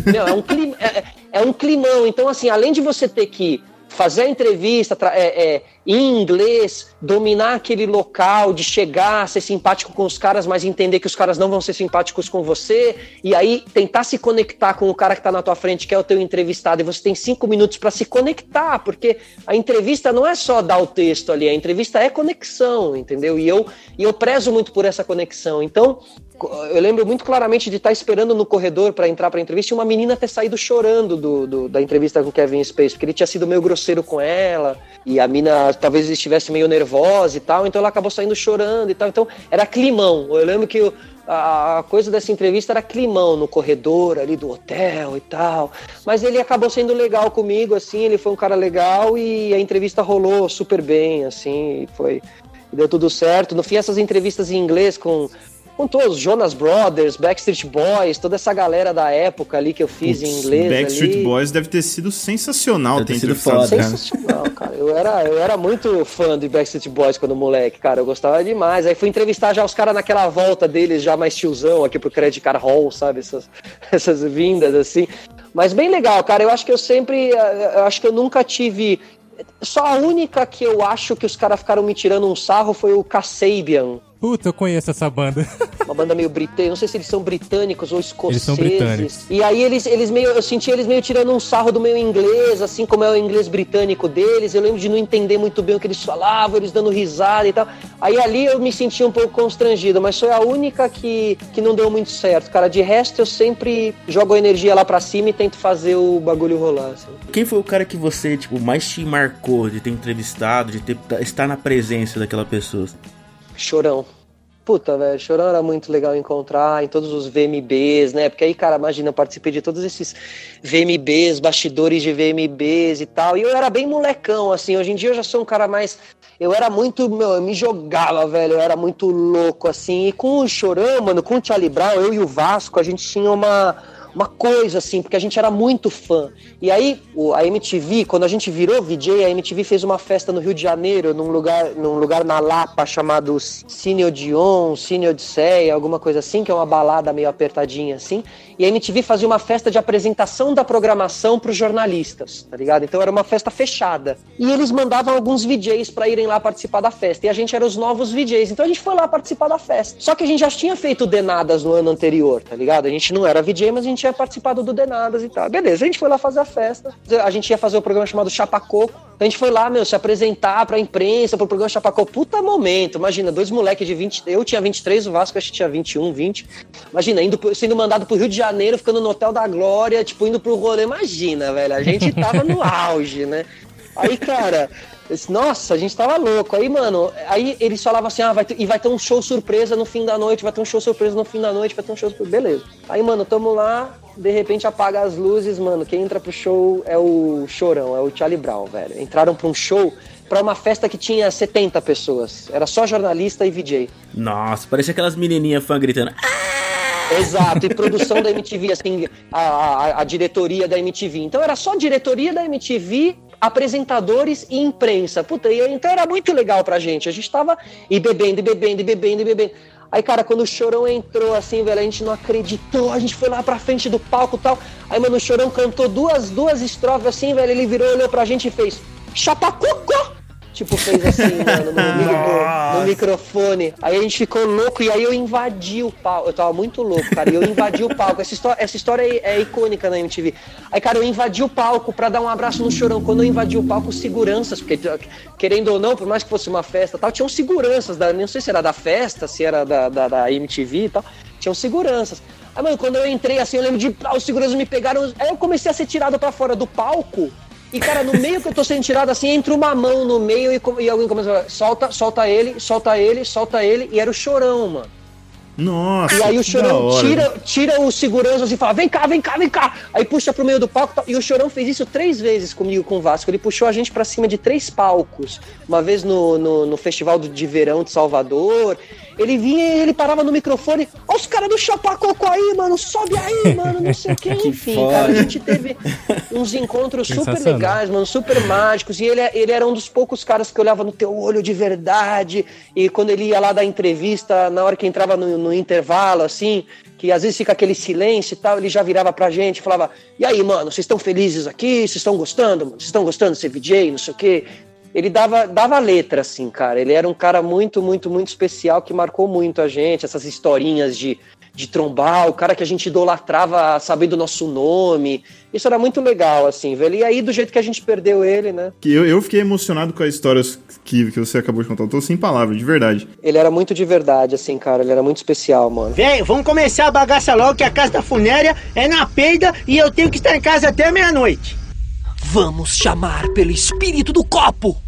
Meu, é um, clima, é, é um climão. Então, assim, além de você ter que fazer a entrevista, é, é, em inglês, dominar aquele local, de chegar, ser simpático com os caras, mas entender que os caras não vão ser simpáticos com você, e aí tentar se conectar com o cara que tá na tua frente, que é o teu entrevistado, e você tem cinco minutos para se conectar, porque a entrevista não é só dar o texto ali, a entrevista é conexão, entendeu? E eu, e eu prezo muito por essa conexão. Então, eu lembro muito claramente de estar esperando no corredor para entrar para a entrevista e uma menina ter saído chorando do, do, da entrevista com Kevin Space, porque ele tinha sido meio grosseiro com ela, e a mina talvez estivesse meio nervosa e tal, então ela acabou saindo chorando e tal. Então era climão. Eu lembro que a coisa dessa entrevista era climão no corredor ali do hotel e tal. Mas ele acabou sendo legal comigo, assim, ele foi um cara legal e a entrevista rolou super bem, assim, foi. Deu tudo certo. No fim, essas entrevistas em inglês com com todos, Jonas Brothers, Backstreet Boys, toda essa galera da época ali que eu fiz Puts, em inglês. Backstreet ali. Boys deve ter sido sensacional deve ter sido foda, Sensacional, cara. Eu era, eu era muito fã de Backstreet Boys quando moleque, cara. Eu gostava demais. Aí fui entrevistar já os caras naquela volta deles, já mais tiozão aqui pro Credit Card Hall, sabe? Essas, essas vindas assim. Mas bem legal, cara. Eu acho que eu sempre. Eu acho que eu nunca tive. Só a única que eu acho que os caras ficaram me tirando um sarro foi o Kasabian Puta, eu conheço essa banda. Uma banda meio britânica, não sei se eles são britânicos ou escoceses. Eles são britânicos. E aí eles, eles meio, eu senti eles meio tirando um sarro do meu inglês, assim como é o inglês britânico deles. Eu lembro de não entender muito bem o que eles falavam, eles dando risada e tal. Aí ali eu me senti um pouco constrangido, mas foi a única que, que não deu muito certo, cara. De resto, eu sempre jogo a energia lá pra cima e tento fazer o bagulho rolar. Assim. Quem foi o cara que você, tipo, mais te marcou de ter entrevistado, de ter, estar na presença daquela pessoa? Chorão. Puta, velho, Chorão era muito legal encontrar em todos os VMBs, né? Porque aí, cara, imagina, eu participei de todos esses VMBs, bastidores de VMBs e tal. E eu era bem molecão, assim. Hoje em dia eu já sou um cara mais. Eu era muito. Meu, eu me jogava, velho. Eu era muito louco, assim. E com o Chorão, mano, com o Charlie Brown, eu e o Vasco, a gente tinha uma uma coisa assim, porque a gente era muito fã. E aí, a MTV, quando a gente virou VJ, a MTV fez uma festa no Rio de Janeiro, num lugar, num lugar na Lapa chamado Cine Odeon, Cine Odisseia, alguma coisa assim, que é uma balada meio apertadinha assim. E a MTV fazia uma festa de apresentação da programação para os jornalistas, tá ligado? Então era uma festa fechada. E eles mandavam alguns VJs para irem lá participar da festa. E a gente era os novos VJs. Então a gente foi lá participar da festa. Só que a gente já tinha feito Denadas no ano anterior, tá ligado? A gente não era VJ, mas a gente tinha participado do Denadas e tal. Beleza, a gente foi lá fazer a festa. A gente ia fazer o programa chamado Chapacoco. A gente foi lá, meu, se apresentar pra imprensa, pro programa Chapacoco. Puta momento. Imagina, dois moleques de 20. Eu tinha 23, o Vasco acho que tinha 21, 20. Imagina, indo, sendo mandado pro Rio de Janeiro Janeiro, ficando no Hotel da Glória, tipo, indo pro rolê. Imagina, velho, a gente tava no auge, né? Aí, cara, nossa, a gente tava louco. Aí, mano, aí eles falavam assim: ah, vai ter, e vai ter um show surpresa no fim da noite, vai ter um show surpresa no fim da noite, vai ter um show surpresa. Beleza. Aí, mano, tamo lá, de repente apaga as luzes, mano. Quem entra pro show é o Chorão, é o Charlie Brown, velho. Entraram pra um show para uma festa que tinha 70 pessoas. Era só jornalista e VJ. Nossa, parecia aquelas menininhas fã gritando. Exato, e produção da MTV, assim, a, a, a, diretoria da MTV. Então era só diretoria da MTV, apresentadores e imprensa. Puta, e, então era muito legal pra gente. A gente tava e bebendo, e bebendo, e bebendo, e bebendo. Aí, cara, quando o Chorão entrou, assim, velho, a gente não acreditou, a gente foi lá pra frente do palco e tal. Aí, mano, o Chorão cantou duas, duas estrofes, assim, velho, ele virou, olhou pra gente e fez Chapacuco! Tipo, fez assim, mano, no, no, microfone. Aí a gente ficou louco e aí eu invadi o palco. Eu tava muito louco, cara. E eu invadi o palco. Essa história, essa história é, é, icônica na MTV. Aí, cara, eu invadi o palco pra dar um abraço no chorão. Quando eu invadi o palco, seguranças, porque querendo ou não, por mais que fosse uma festa tal, tinham seguranças. Da, não sei se era da festa, se era da, da, da MTV e tal. Tinham seguranças. Aí, mano, quando eu entrei assim, eu lembro de. Ah, os seguranças me pegaram. Aí eu comecei a ser tirado pra fora do palco. E, cara, no meio que eu tô sendo tirado assim, entra uma mão no meio e, e alguém começa a falar, solta, solta ele, solta ele, solta ele, e era o chorão, mano. Nossa. E aí o chorão tira, tira o segurança e fala: vem cá, vem cá, vem cá. Aí puxa pro meio do palco. E o chorão fez isso três vezes comigo com o Vasco. Ele puxou a gente para cima de três palcos. Uma vez no, no, no Festival de Verão de Salvador. Ele vinha e ele parava no microfone. Ó, os caras do Chapacoco aí, mano, sobe aí, mano, não sei o que. Enfim, cara, a gente teve uns encontros super legais, mano, super mágicos. E ele, ele era um dos poucos caras que olhava no teu olho de verdade. E quando ele ia lá dar entrevista, na hora que entrava no, no intervalo, assim, que às vezes fica aquele silêncio e tal, ele já virava pra gente e falava: E aí, mano, vocês estão felizes aqui? Vocês estão gostando? Vocês estão gostando de ser VJ? Não sei o quê. Ele dava, dava letra, assim, cara. Ele era um cara muito, muito, muito especial que marcou muito a gente. Essas historinhas de, de trombar, o cara que a gente idolatrava sabendo o nosso nome. Isso era muito legal, assim, velho. E aí, do jeito que a gente perdeu ele, né? Que eu, eu fiquei emocionado com as histórias que, que você acabou de contar. Eu tô sem palavras, de verdade. Ele era muito de verdade, assim, cara. Ele era muito especial, mano. Velho, vamos começar a bagaça logo que a casa da funéria é na peida e eu tenho que estar em casa até meia-noite. Vamos chamar pelo espírito do copo.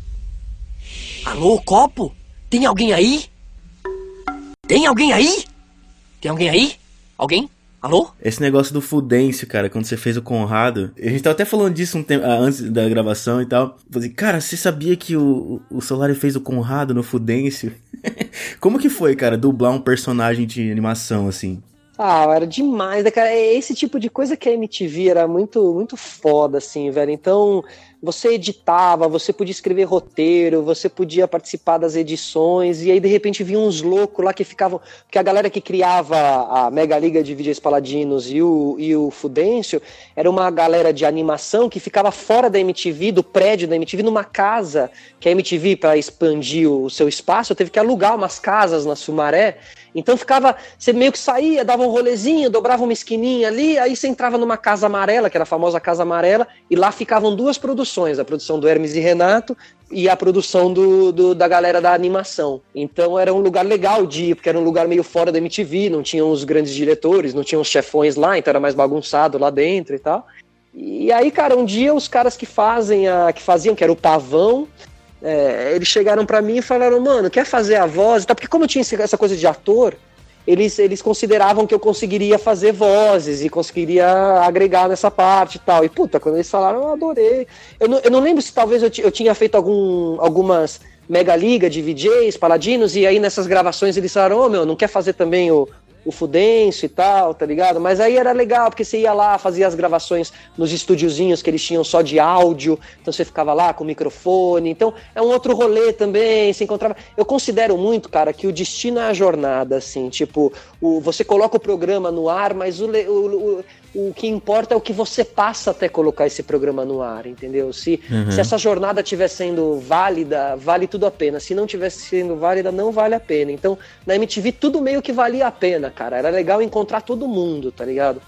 Alô, copo? Tem alguém aí? Tem alguém aí? Tem alguém aí? Alguém? Alô? Esse negócio do Fudêncio, cara, quando você fez o Conrado. A gente tava até falando disso um tempo, ah, antes da gravação e tal. Falei, cara, você sabia que o, o Solari fez o Conrado no Fudêncio? Como que foi, cara, dublar um personagem de animação assim? Ah, era demais, né, cara? É esse tipo de coisa que a MTV era muito, muito foda, assim, velho. Então, você editava, você podia escrever roteiro, você podia participar das edições, e aí de repente vinha uns loucos lá que ficavam. Porque a galera que criava a Mega Liga de Vídeos Paladinos e o, e o Fudêncio era uma galera de animação que ficava fora da MTV, do prédio da MTV, numa casa que a MTV, para expandir o seu espaço, teve que alugar umas casas na Sumaré. Então ficava, você meio que saía, dava um rolezinho, dobrava uma esquininha ali, aí você entrava numa casa amarela, que era a famosa casa amarela, e lá ficavam duas produções, a produção do Hermes e Renato e a produção do, do, da galera da animação. Então era um lugar legal de ir, porque era um lugar meio fora da MTV, não tinham os grandes diretores, não tinham os chefões lá, então era mais bagunçado lá dentro e tal. E aí, cara, um dia os caras que fazem a que faziam, que era o Pavão, é, eles chegaram para mim e falaram, mano, quer fazer a voz? Tá, porque como eu tinha essa coisa de ator, eles, eles consideravam que eu conseguiria fazer vozes e conseguiria agregar nessa parte e tal. E puta, quando eles falaram, eu adorei. Eu não, eu não lembro se talvez eu, eu tinha feito algum, algumas mega liga de VJs, paladinos, e aí nessas gravações eles falaram, ô oh, meu, não quer fazer também o, o Fudêncio e tal, tá ligado? Mas aí era legal, porque você ia lá, fazia as gravações nos estúdiozinhos que eles tinham só de áudio, então você ficava lá com o microfone, então é um outro rolê também, se encontrava... Eu considero muito, cara, que o destino é a jornada, assim, tipo, o, você coloca o programa no ar, mas o, o, o o que importa é o que você passa até colocar esse programa no ar, entendeu? Se, uhum. se essa jornada estiver sendo válida, vale tudo a pena. Se não estiver sendo válida, não vale a pena. Então, na MTV, tudo meio que valia a pena, cara. Era legal encontrar todo mundo, tá ligado?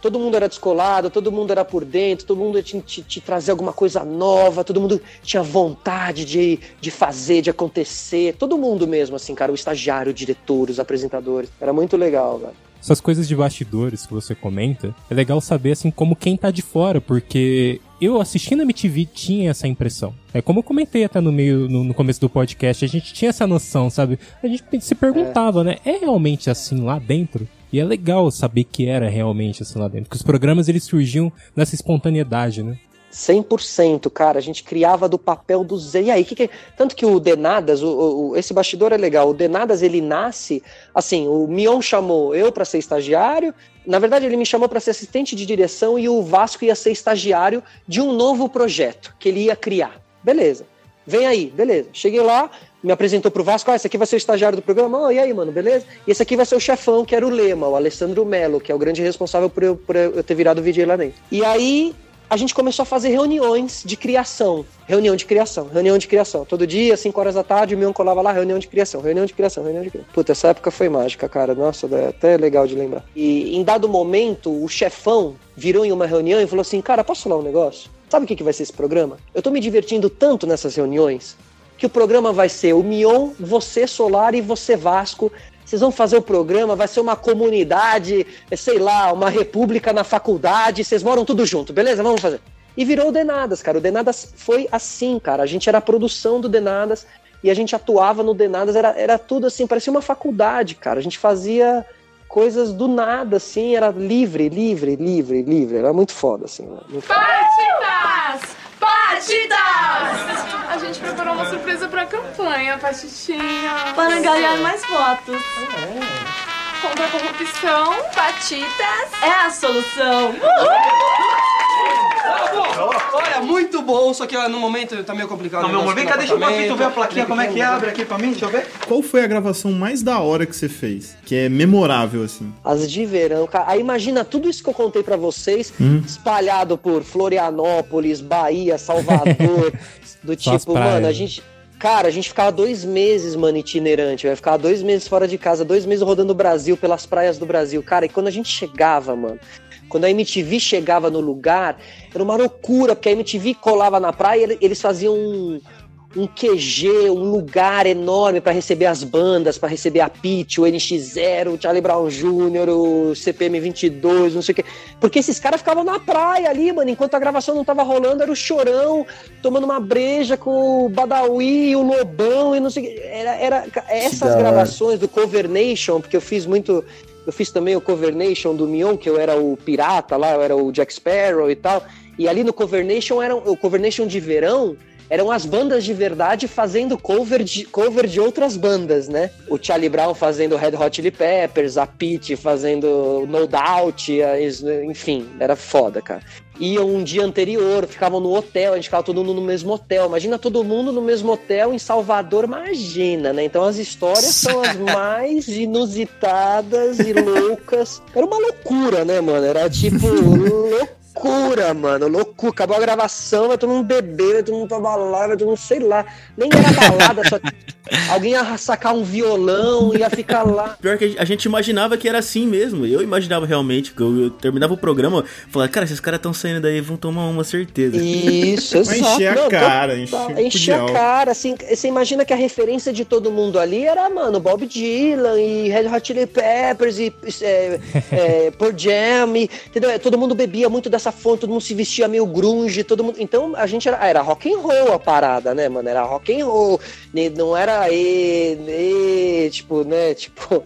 Todo mundo era descolado, todo mundo era por dentro, todo mundo tinha te, te trazer alguma coisa nova, todo mundo tinha vontade de, de fazer, de acontecer. Todo mundo mesmo, assim, cara. O estagiário, o diretor, os apresentadores. Era muito legal, velho essas coisas de bastidores que você comenta, é legal saber assim como quem tá de fora, porque eu assistindo a MTV tinha essa impressão. É como eu comentei até no meio, no, no, começo do podcast, a gente tinha essa noção, sabe? A gente se perguntava, né? É realmente assim lá dentro? E é legal saber que era realmente assim lá dentro. Porque os programas eles surgiam nessa espontaneidade, né? 100%, cara. A gente criava do papel do Zé. E aí, que que... tanto que o Denadas, o, o, esse bastidor é legal. O Denadas ele nasce assim. O Mion chamou eu para ser estagiário. Na verdade, ele me chamou para ser assistente de direção e o Vasco ia ser estagiário de um novo projeto que ele ia criar. Beleza. Vem aí, beleza. Cheguei lá, me apresentou pro Vasco, ah, esse aqui vai ser o estagiário do programa, oh, e aí, mano, beleza? E esse aqui vai ser o chefão, que era o Lema, o Alessandro Melo, que é o grande responsável por eu, por eu ter virado VJ lá dentro. E aí, a gente começou a fazer reuniões de criação. Reunião de criação, reunião de criação. Todo dia, 5 horas da tarde, o Mion colava lá, reunião de criação, reunião de criação, reunião de criação. Puta, essa época foi mágica, cara. Nossa, é até legal de lembrar. E em dado momento, o chefão virou em uma reunião e falou assim: Cara, posso falar um negócio? Sabe o que, que vai ser esse programa? Eu tô me divertindo tanto nessas reuniões que o programa vai ser o Mion, você Solar e você Vasco vocês vão fazer o programa, vai ser uma comunidade, sei lá, uma república na faculdade, vocês moram tudo junto, beleza? Vamos fazer. E virou o Denadas, cara. O Denadas foi assim, cara. A gente era a produção do Denadas e a gente atuava no Denadas, era, era tudo assim, parecia uma faculdade, cara. A gente fazia coisas do nada, assim, era livre, livre, livre, livre. Era muito foda, assim. Muito foda. Patitas! A gente preparou uma surpresa pra campanha, Patitinha. Para ganhar mais votos. Contra a corrupção, Patitas é a solução. Bravo! Olha, muito bom, só que ó, no momento tá meio complicado. Não, meu amor, vem cá, deixa eu ver aqui, tu vê a plaquinha, como é que abre aqui pra mim, deixa eu ver. Qual foi a gravação mais da hora que você fez? Que é memorável, assim. As de verão, cara. Aí imagina tudo isso que eu contei pra vocês, Hum. espalhado por Florianópolis, Bahia, Salvador, do tipo, mano, a gente. Cara, a gente ficava dois meses, mano, itinerante. Vai ficar dois meses fora de casa, dois meses rodando o Brasil, pelas praias do Brasil. Cara, e quando a gente chegava, mano, quando a MTV chegava no lugar, era uma loucura, porque a MTV colava na praia e ele- eles faziam um, um QG, um lugar enorme pra receber as bandas, pra receber a Pitty, o NX0, o Charlie Brown Jr., o CPM 22, não sei o quê. Porque esses caras ficavam na praia ali, mano, enquanto a gravação não tava rolando, era o Chorão tomando uma breja com o Badawi, o Lobão e não sei o quê. Era, era essas gravações do Cover Nation, porque eu fiz muito. Eu fiz também o Cover Nation do Mion, que eu era o pirata lá, eu era o Jack Sparrow e tal. E ali no Cover Nation, era, o Cover Nation de verão eram as bandas de verdade fazendo cover de, cover de outras bandas, né? O Charlie Brown fazendo Red Hot Chili Peppers, a Pete fazendo No Doubt, enfim, era foda, cara. Iam um dia anterior, ficavam no hotel, a gente ficava todo mundo no mesmo hotel. Imagina todo mundo no mesmo hotel em Salvador, imagina, né? Então as histórias são as mais inusitadas e loucas. Era uma loucura, né, mano? Era tipo loucura, mano. Loucura. Acabou a gravação, vai todo mundo beber, vai todo mundo pra balada, vai todo mundo, sei lá. Nem era balada, só. Alguém ia sacar um violão, ia ficar lá. Pior que a gente imaginava que era assim mesmo. Eu imaginava realmente que eu, eu terminava o programa, falava, cara, esses caras estão saindo daí, vão tomar uma certeza. Isso, exato. encher a Não, cara, encher encher a cara, assim, você imagina que a referência de todo mundo ali era, mano, Bob Dylan e Red Hot Chili Peppers e é, é, Pearl Jam, e, entendeu? Todo mundo bebia muito dessa fonte, todo mundo se vestia meio grunge, todo mundo... Então a gente era, era rock and roll a parada, né, mano? Era rock and roll, ne- não era e, e, tipo, né, tipo...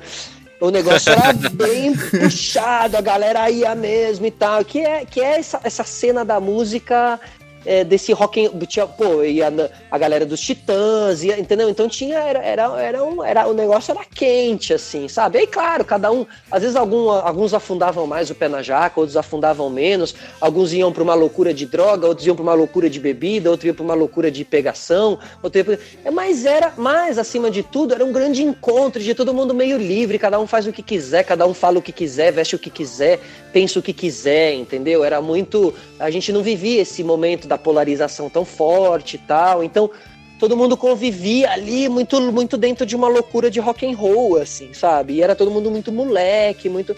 O negócio era bem puxado, a galera ia mesmo e tal. Que é, que é essa, essa cena da música é, desse rock. and- Tinha, pô, ia na- a galera dos Titãs, ia, entendeu? Então tinha. Era, era, era, um, era, o negócio era quente, assim, sabe? Aí, claro, cada um. Às vezes algum, alguns afundavam mais o pé na jaca, outros afundavam menos. Alguns iam pra uma loucura de droga, outros iam pra uma loucura de bebida, outros iam pra uma loucura de pegação. Outro ia pra... é, Mas era, mais acima de tudo, era um grande encontro de todo mundo meio livre, cada um faz o que quiser, cada um fala o que quiser, veste o que quiser, pensa o que quiser, entendeu? Era muito. A gente não vivia esse momento da polarização tão forte e tal. Então, todo mundo convivia ali muito, muito dentro de uma loucura de rock and roll, assim, sabe? E era todo mundo muito moleque, muito.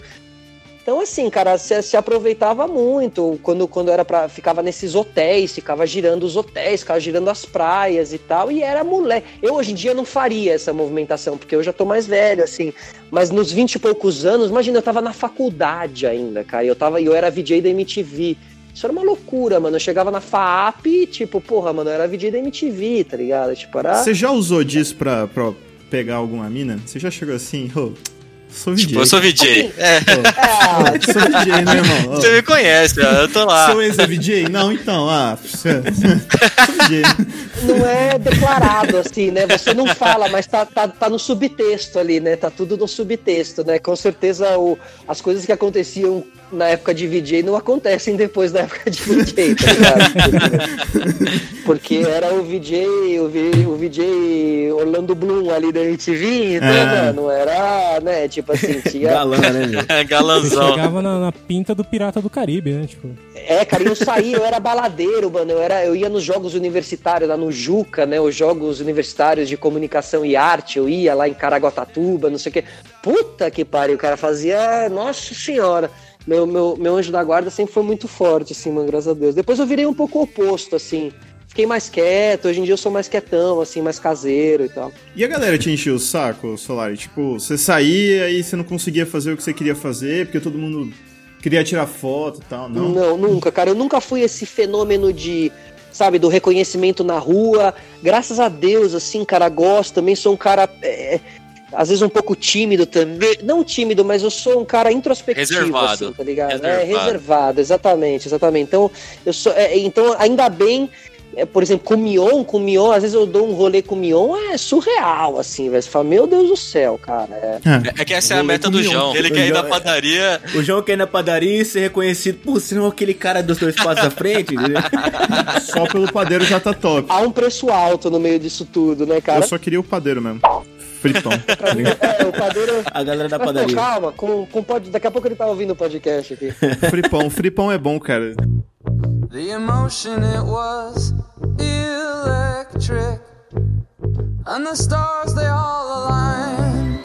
Então, assim, cara, se, se aproveitava muito quando, quando era para ficava nesses hotéis, ficava girando os hotéis, ficava girando as praias e tal, e era moleque. Eu hoje em dia não faria essa movimentação, porque eu já tô mais velho, assim. Mas nos 20 e poucos anos, imagina, eu tava na faculdade ainda, cara. Eu, tava, eu era VJ da MTV. Isso era uma loucura, mano. Eu chegava na FAAP e, tipo, porra, mano, era VJ da MTV, tá ligado? Tipo, era. Você já usou disso pra, pra pegar alguma mina? Você já chegou assim, ô, sou VJ. Tipo, eu sou VJ. É. Ô, sou VJ, né, irmão? Você me conhece, ó, eu tô lá. Seu ex é VJ? Não, então, ah, sou VJ. não é declarado assim, né? Você não fala, mas tá, tá, tá no subtexto ali, né? Tá tudo no subtexto, né? Com certeza o, as coisas que aconteciam na época de VJ não acontecem depois da época de VJ, tá ligado? Porque era o VJ, o, V- o VJ Orlando Bloom ali da MTV, então, É. mano, era, né? Tipo assim, tinha. Galã, né, meu? Galanzão. chegava na, na pinta do Pirata do Caribe, né? Tipo, É, cara, eu saía, eu era baladeiro, mano. Eu, era, eu ia nos jogos universitários lá no Juca, né? Os jogos universitários de comunicação e arte. Eu ia lá em Caraguatatuba, não sei o quê. Puta que pariu, o cara fazia. Nossa senhora. Meu, meu, meu anjo da guarda sempre foi muito forte, assim, mano, graças a Deus. Depois eu virei um pouco o oposto, assim. Fiquei mais quieto, hoje em dia eu sou mais quietão, assim, mais caseiro e tal. E a galera te encheu o saco, Solari? Tipo, você saía e você não conseguia fazer o que você queria fazer, porque todo mundo queria tirar foto e tal, não? Não, nunca, cara. Eu nunca fui esse fenômeno de, sabe, do reconhecimento na rua. Graças a Deus, assim, cara, gosto. Também sou um cara, é, às vezes um pouco tímido também. Não tímido, mas eu sou um cara introspectivo, Reservado. assim, tá ligado? Reservado. É, reservado, exatamente, exatamente. Então, eu sou, é, então ainda bem é, por exemplo, com o Mion, com o Mion, às vezes eu dou um rolê com o Mion, é surreal, assim, velho. Você fala, meu Deus do céu, cara. É, É, é que essa é a meta do João. Ele quer ir na padaria. O João quer ir na padaria e ser reconhecido por ser aquele cara dos dois passos à frente. entendeu? Só pelo padeiro já tá top. Há um preço alto no meio disso tudo, né, cara? Eu só queria o padeiro mesmo. Fritão. É, o padeiro. A galera da Mas, pô, padaria. calma, com, com pod... daqui a pouco ele tá ouvindo o podcast aqui. Fripão, fripão é bom, cara. The emotion it was electric, and the stars they all aligned.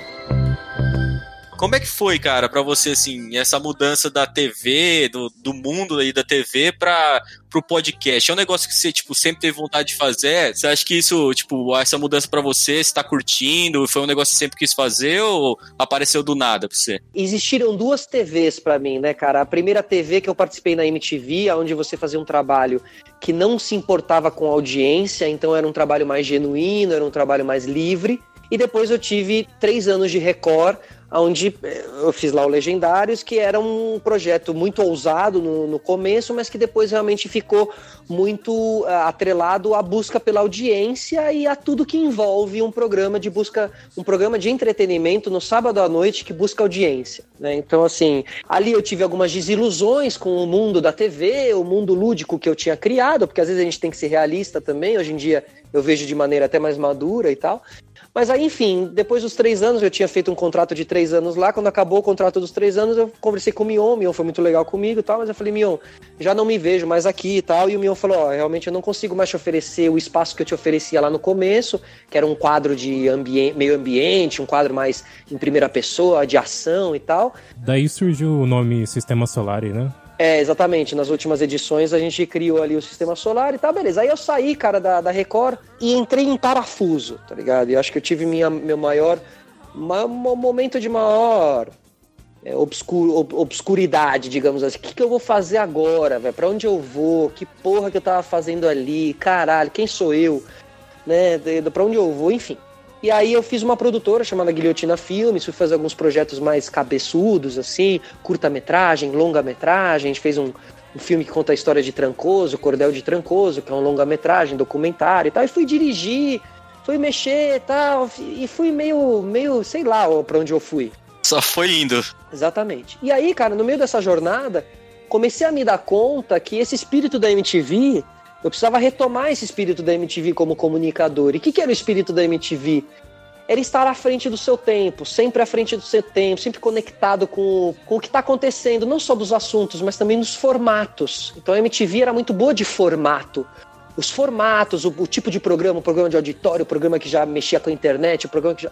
Como é que foi, cara, pra você, assim, essa mudança da TV, do, do mundo aí da TV pra, pro podcast? É um negócio que você, tipo, sempre teve vontade de fazer? Você acha que isso, tipo, essa mudança pra você, você tá curtindo? Foi um negócio que sempre quis fazer ou apareceu do nada pra você? Existiram duas TVs pra mim, né, cara? A primeira TV que eu participei na MTV, onde você fazia um trabalho que não se importava com audiência, então era um trabalho mais genuíno, era um trabalho mais livre. E depois eu tive três anos de Record, onde eh, eu fiz lá o Legendários, que era um projeto muito ousado no, no começo, mas que depois realmente ficou muito ah, atrelado à busca pela audiência e a tudo que envolve um programa de busca, um programa de entretenimento no sábado à noite que busca audiência. Né? Então, assim, ali eu tive algumas desilusões com o mundo da TV, o mundo lúdico que eu tinha criado, porque às vezes a gente tem que ser realista também, hoje em dia eu vejo de maneira até mais madura e tal. Mas aí, enfim, depois dos três anos, eu tinha feito um contrato de três anos lá. Quando acabou o contrato dos três anos, eu conversei com o Mion. O Mion foi muito legal comigo e tal. Mas eu falei, Mion, já não me vejo mais aqui e tal. E o Mion falou: Ó, realmente eu não consigo mais te oferecer o espaço que eu te oferecia lá no começo, que era um quadro de meio ambiente, um quadro mais em primeira pessoa, de ação e tal. Daí surgiu o nome Sistema Solar, né? É, exatamente. Nas últimas edições a gente criou ali o sistema solar e tá, beleza. Aí eu saí, cara, da, da Record e entrei em parafuso, tá ligado? E acho que eu tive minha, meu maior. ma- mo- momento de maior. é, obscur, ob- obscuridade, digamos assim. O que, que eu vou fazer agora, velho? Pra onde eu vou? Que porra que eu tava fazendo ali? Caralho, quem sou eu? Né? Pra onde eu vou? Enfim. E aí eu fiz uma produtora chamada Guilhotina Filmes, fui fazer alguns projetos mais cabeçudos, assim, curta-metragem, longa-metragem, a gente fez um, um filme que conta a história de Trancoso, Cordel de Trancoso, que é um longa-metragem, documentário e tal, e fui dirigir, fui mexer e tal, e fui meio, meio, sei lá pra onde eu fui. Só foi indo. Exatamente. E aí, cara, no meio dessa jornada, comecei a me dar conta que esse espírito da MTV, eu precisava retomar esse espírito da MTV como comunicador. E o que, que era o espírito da MTV? Era estar à frente do seu tempo, sempre à frente do seu tempo, sempre conectado com, com o que está acontecendo, não só dos assuntos, mas também nos formatos. Então a MTV era muito boa de formato. Os formatos, o, o tipo de programa, o programa de auditório, o programa que já mexia com a internet, o programa que já.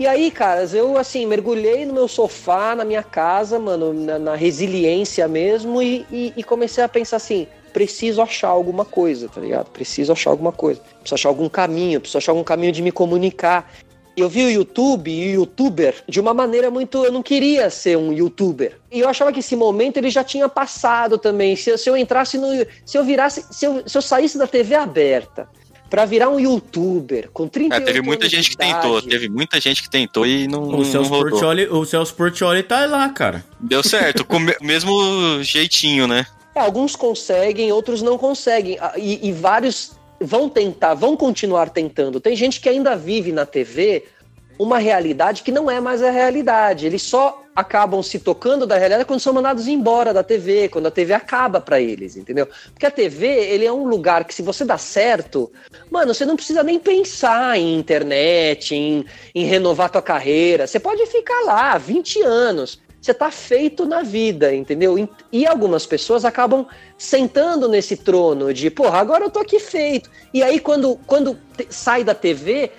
E aí, caras, eu assim, mergulhei no meu sofá, na minha casa, mano, na, na resiliência mesmo, e, e- e comecei a pensar assim: preciso achar alguma coisa, tá ligado? Preciso achar alguma coisa. Preciso achar algum caminho, preciso achar algum caminho de me comunicar. Eu vi o YouTube e o youtuber de uma maneira muito. Eu não queria ser um youtuber. E eu achava que esse momento ele já tinha passado também. Se, eu- se eu entrasse no. Se eu virasse. Se eu, se eu saísse da TV aberta pra virar um youtuber com 30 É, teve muita gente que tentou, teve muita gente que tentou e não, O Celso. Portioli, o Celso Portioli tá lá, cara. Deu certo, com o me- mesmo jeitinho, né? É, alguns conseguem, outros não conseguem. Ah, E, e vários vão tentar, vão continuar tentando. Tem gente que ainda vive na TV uma realidade que não é mais a realidade. Eles só acabam se tocando da realidade quando são mandados embora da TV, quando a TV acaba pra eles, entendeu? Porque a TV, ele é um lugar que se você dá certo, mano, você não precisa nem pensar em internet, em, em renovar tua carreira. Você pode ficar lá 20 anos. Você tá feito na vida, entendeu? E- algumas pessoas acabam sentando nesse trono de, porra, agora eu tô aqui feito. E aí, quando, quando sai da TV,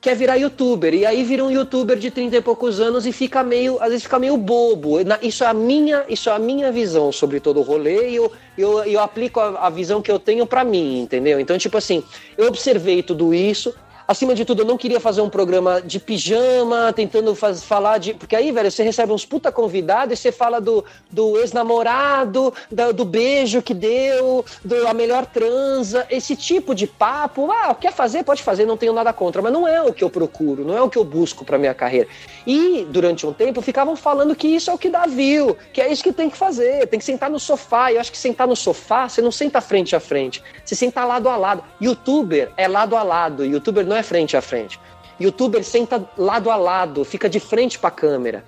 quer virar youtuber. E aí vira um youtuber de 30 e poucos anos e fica meio, às vezes fica meio bobo. Isso é a minha, isso é a minha visão sobre todo o rolê e eu, eu, eu aplico a, a visão que eu tenho pra mim, entendeu? Então, tipo assim, eu observei tudo isso. Acima de tudo, eu não queria fazer um programa de pijama, tentando faz, falar de. Porque aí, velho, você recebe uns puta convidados e você fala do, do ex-namorado, do, beijo que deu, do a melhor transa, esse tipo de papo. Ah, quer fazer? Pode fazer, não tenho nada contra, mas não é o que eu procuro, não é o que eu busco pra minha carreira. E durante um tempo ficavam falando que isso é o que dá view, que é isso que tem que fazer, tem que sentar no sofá. E eu acho que sentar no sofá, você não senta frente a frente, você senta lado a lado. Youtuber é lado a lado, youtuber não é frente a frente. Youtuber senta lado a lado, fica de frente para a câmera.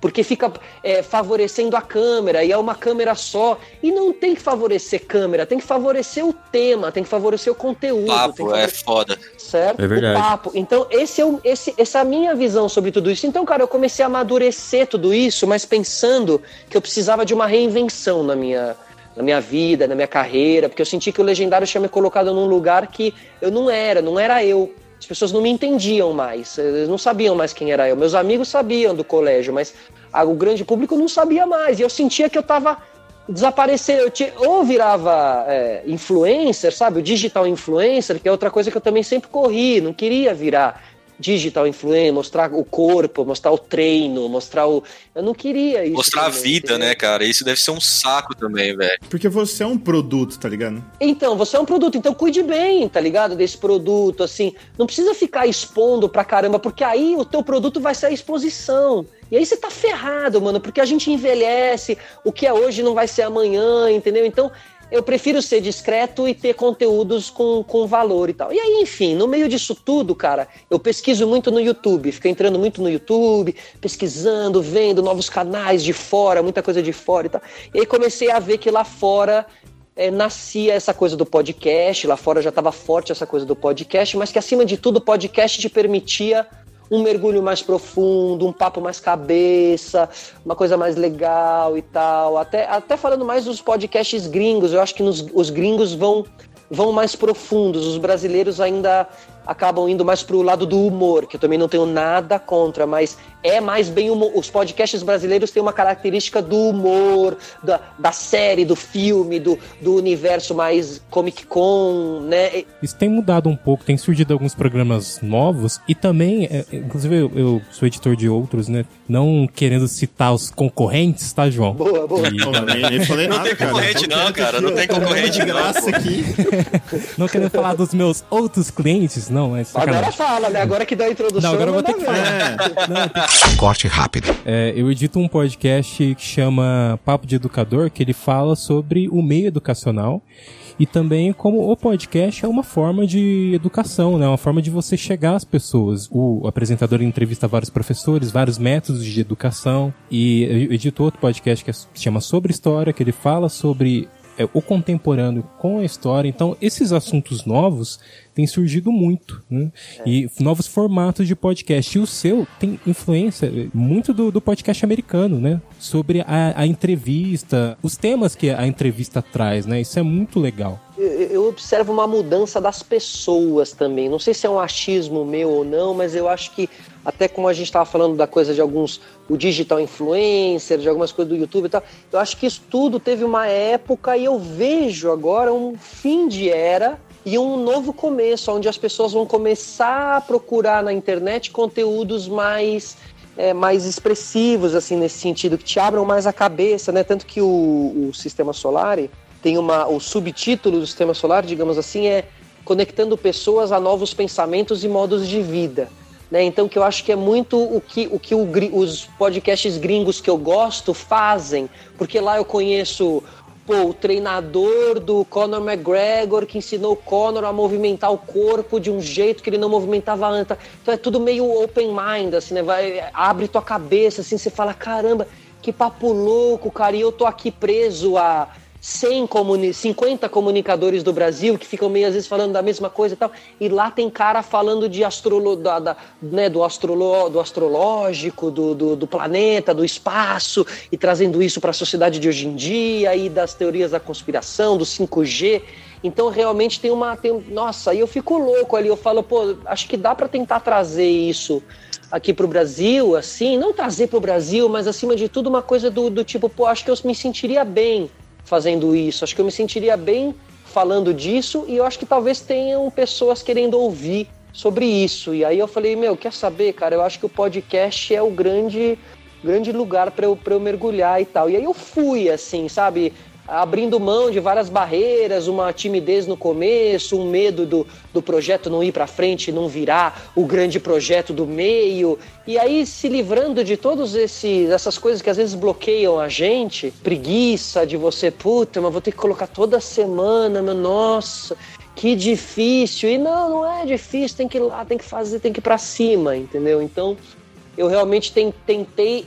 Porque fica é, favorecendo a câmera e é uma câmera só. E não tem que favorecer câmera, tem que favorecer o tema, tem que favorecer o conteúdo. Papo é foda. Certo? É verdade. O papo. Então, esse é o, esse, essa é a minha visão sobre tudo isso. Então, cara, eu comecei a amadurecer tudo isso, mas pensando que eu precisava de uma reinvenção na minha, na minha vida, na minha carreira, porque eu senti que o Legendário tinha me colocado num lugar que eu não era, não era eu. As pessoas não me entendiam mais, eles não sabiam mais quem era eu. Meus amigos sabiam do colégio, mas o grande público não sabia mais. E eu sentia que eu estava desaparecendo. Eu tinha, ou virava é, influencer, sabe? O digital influencer, que é outra coisa que eu também sempre corri, não queria virar digital influencer, mostrar o corpo, mostrar o treino, mostrar o. Eu não queria isso. Mostrar também, a vida, entendeu? né, cara? Isso deve ser um saco também, velho. Porque você é um produto, tá ligado? Então, você é um produto, então cuide bem, tá ligado? Desse produto, assim. Não precisa ficar expondo pra caramba, porque aí o teu produto vai ser a exposição. E aí você tá ferrado, mano, porque a gente envelhece, o que é hoje não vai ser amanhã, entendeu? Então, eu prefiro ser discreto e ter conteúdos com, com valor e tal. E aí, enfim, no meio disso tudo, cara, eu pesquiso muito no YouTube, fico entrando muito no YouTube, pesquisando, vendo novos canais de fora, muita coisa de fora e tal. E aí comecei a ver que lá fora é, nascia essa coisa do podcast, lá fora já estava forte essa coisa do podcast, mas que acima de tudo o podcast te permitia um mergulho mais profundo, um papo mais cabeça, uma coisa mais legal e tal. Até, até falando mais dos podcasts gringos, eu acho que nos, os gringos vão, vão mais profundos, os brasileiros ainda acabam indo mais pro lado do humor, que eu também não tenho nada contra, mas é mais bem humor. Os podcasts brasileiros têm uma característica do humor, da, da série, do filme, do, do universo mais Comic Con, né? Isso tem mudado um pouco, tem surgido alguns programas novos e também, é, inclusive eu, eu sou editor de outros, né? Não querendo citar os concorrentes, tá, João? Boa, boa. E- Pô, nem, nem falei Não nada, tem cara. concorrente, não, cara. Não tem concorrente, de graça aqui. não querendo falar dos meus outros clientes, não, mas Agora sacanagem. fala, né? Agora que dá a introdução. Não, agora eu vou ter que falar. Corte rápido. É, eu edito um podcast que chama Papo de Educador, que ele fala sobre o meio educacional e também como o podcast é uma forma de educação, né? Uma forma de você chegar às pessoas. O apresentador entrevista vários professores, vários métodos de educação e eu edito outro podcast que se chama Sobre História, que ele fala sobre é, o contemporâneo com a história. Então, esses assuntos novos têm surgido muito, né? E novos formatos de podcast. E o seu tem influência eh, muito do, do podcast americano, né? Sobre a, a entrevista, os temas que a entrevista traz, né? Isso é muito legal. Eu, eu observo uma mudança das pessoas também. Não sei se é um achismo meu ou não, mas eu acho que até como a gente estava falando da coisa de alguns o digital influencer, de algumas coisas do YouTube e tal, eu acho que isso tudo teve uma época e eu vejo agora um fim de era e um novo começo, onde as pessoas vão começar a procurar na internet conteúdos mais é, mais expressivos, assim, nesse sentido, que te abram mais a cabeça, né? Tanto que o, o Sistema Solar tem uma. O subtítulo do Sistema Solar, digamos assim, é Conectando Pessoas a Novos Pensamentos e Modos de Vida. Né? Então, que eu acho que é muito o que, o que o os podcasts gringos que eu gosto fazem, porque lá eu conheço pô, o treinador do Conor McGregor que ensinou o Conor a movimentar o corpo de um jeito que ele não movimentava antes. Então é tudo meio open mind, assim, né? Vai, abre tua cabeça, assim, você fala, caramba, que papo louco, cara, e eu tô aqui preso a 100 comuni 50 comunicadores do Brasil que ficam meio às vezes falando da mesma coisa e tal, e lá tem cara falando de astrolo da, da- né, do, astrolo do astrológico, do, do, do planeta, do espaço, e trazendo isso para a sociedade de hoje em dia, e das teorias da conspiração, do 5G. Então realmente tem uma. Tem, nossa, aí eu fico louco ali, eu falo, pô, acho que dá para tentar trazer isso aqui pro Brasil, assim, não trazer pro Brasil, mas acima de tudo uma coisa do, do tipo, pô, acho que eu me sentiria bem fazendo isso, acho que eu me sentiria bem falando disso e eu acho que talvez tenham pessoas querendo ouvir sobre isso. E aí eu falei, meu, quer saber, cara? Eu acho que o podcast é o grande, grande lugar para eu, eu mergulhar e tal. E aí eu fui, assim, sabe? Abrindo mão de várias barreiras, uma timidez no começo, um medo do, do projeto não ir para frente, não virar o grande projeto do meio. E aí se livrando de todas essas coisas que às vezes bloqueiam a gente, preguiça de você, puta, mas vou ter que colocar toda semana, meu, nossa que difícil. E não, não é difícil, tem que ir lá, tem que fazer, tem que ir pra cima, entendeu? Então, eu realmente tentei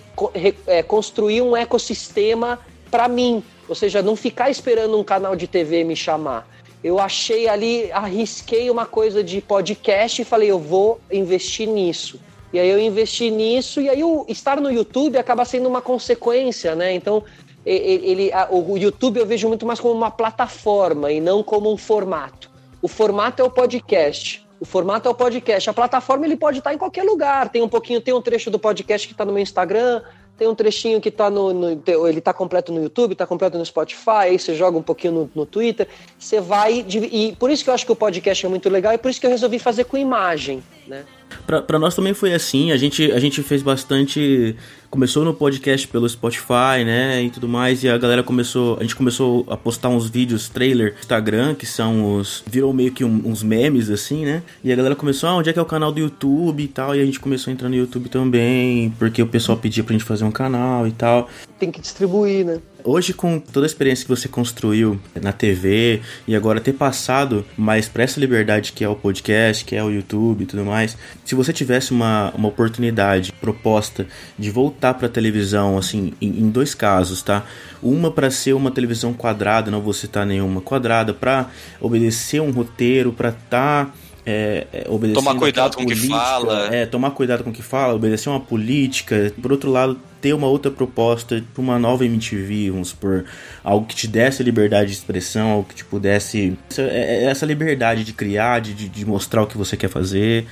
é, construir um ecossistema para mim, ou seja, não ficar esperando um canal de TV me chamar. Eu achei ali, arrisquei uma coisa de podcast e falei, eu vou investir nisso. E aí eu investi nisso, e aí o estar no YouTube acaba sendo uma consequência, né? Então, ele, ele, o YouTube eu vejo muito mais como uma plataforma e não como um formato. O formato é o podcast. O formato é o podcast. A plataforma ele pode estar em qualquer lugar. Tem um pouquinho, tem um trecho do podcast que está no meu Instagram, tem um trechinho que está no, no, Ele está completo no YouTube, está completo no Spotify, aí você joga um pouquinho no, no Twitter. Você vai. E por isso que eu acho que o podcast é muito legal e por isso que eu resolvi fazer com imagem, né? Para nós também foi assim, a gente, a gente fez bastante. Começou no podcast pelo Spotify, né? E tudo mais, e a galera começou. A gente começou a postar uns vídeos trailer no Instagram, que são os. Virou meio que um, uns memes, assim, né? E a galera começou, ah, onde é que é o canal do YouTube e tal. E a gente começou a entrar no YouTube também, porque o pessoal pedia pra gente fazer um canal e tal. Tem que distribuir, né? Hoje, com toda a experiência que você construiu na TV e agora ter passado mais para essa liberdade que é o podcast, que é o YouTube e tudo mais, se você tivesse uma, uma oportunidade proposta de voltar para televisão, assim, em, em, dois casos, tá? Uma para ser uma televisão quadrada, não vou citar nenhuma quadrada, para obedecer um roteiro, para estar. Tá é, é, tomar cuidado com o que fala. É, tomar cuidado com o que fala, obedecer uma política. Por outro lado, ter uma outra proposta para uma nova MTV, vamos supor, algo que te desse liberdade de expressão, algo que te pudesse. Essa, é, é, essa liberdade de criar, de, de mostrar o que você quer fazer.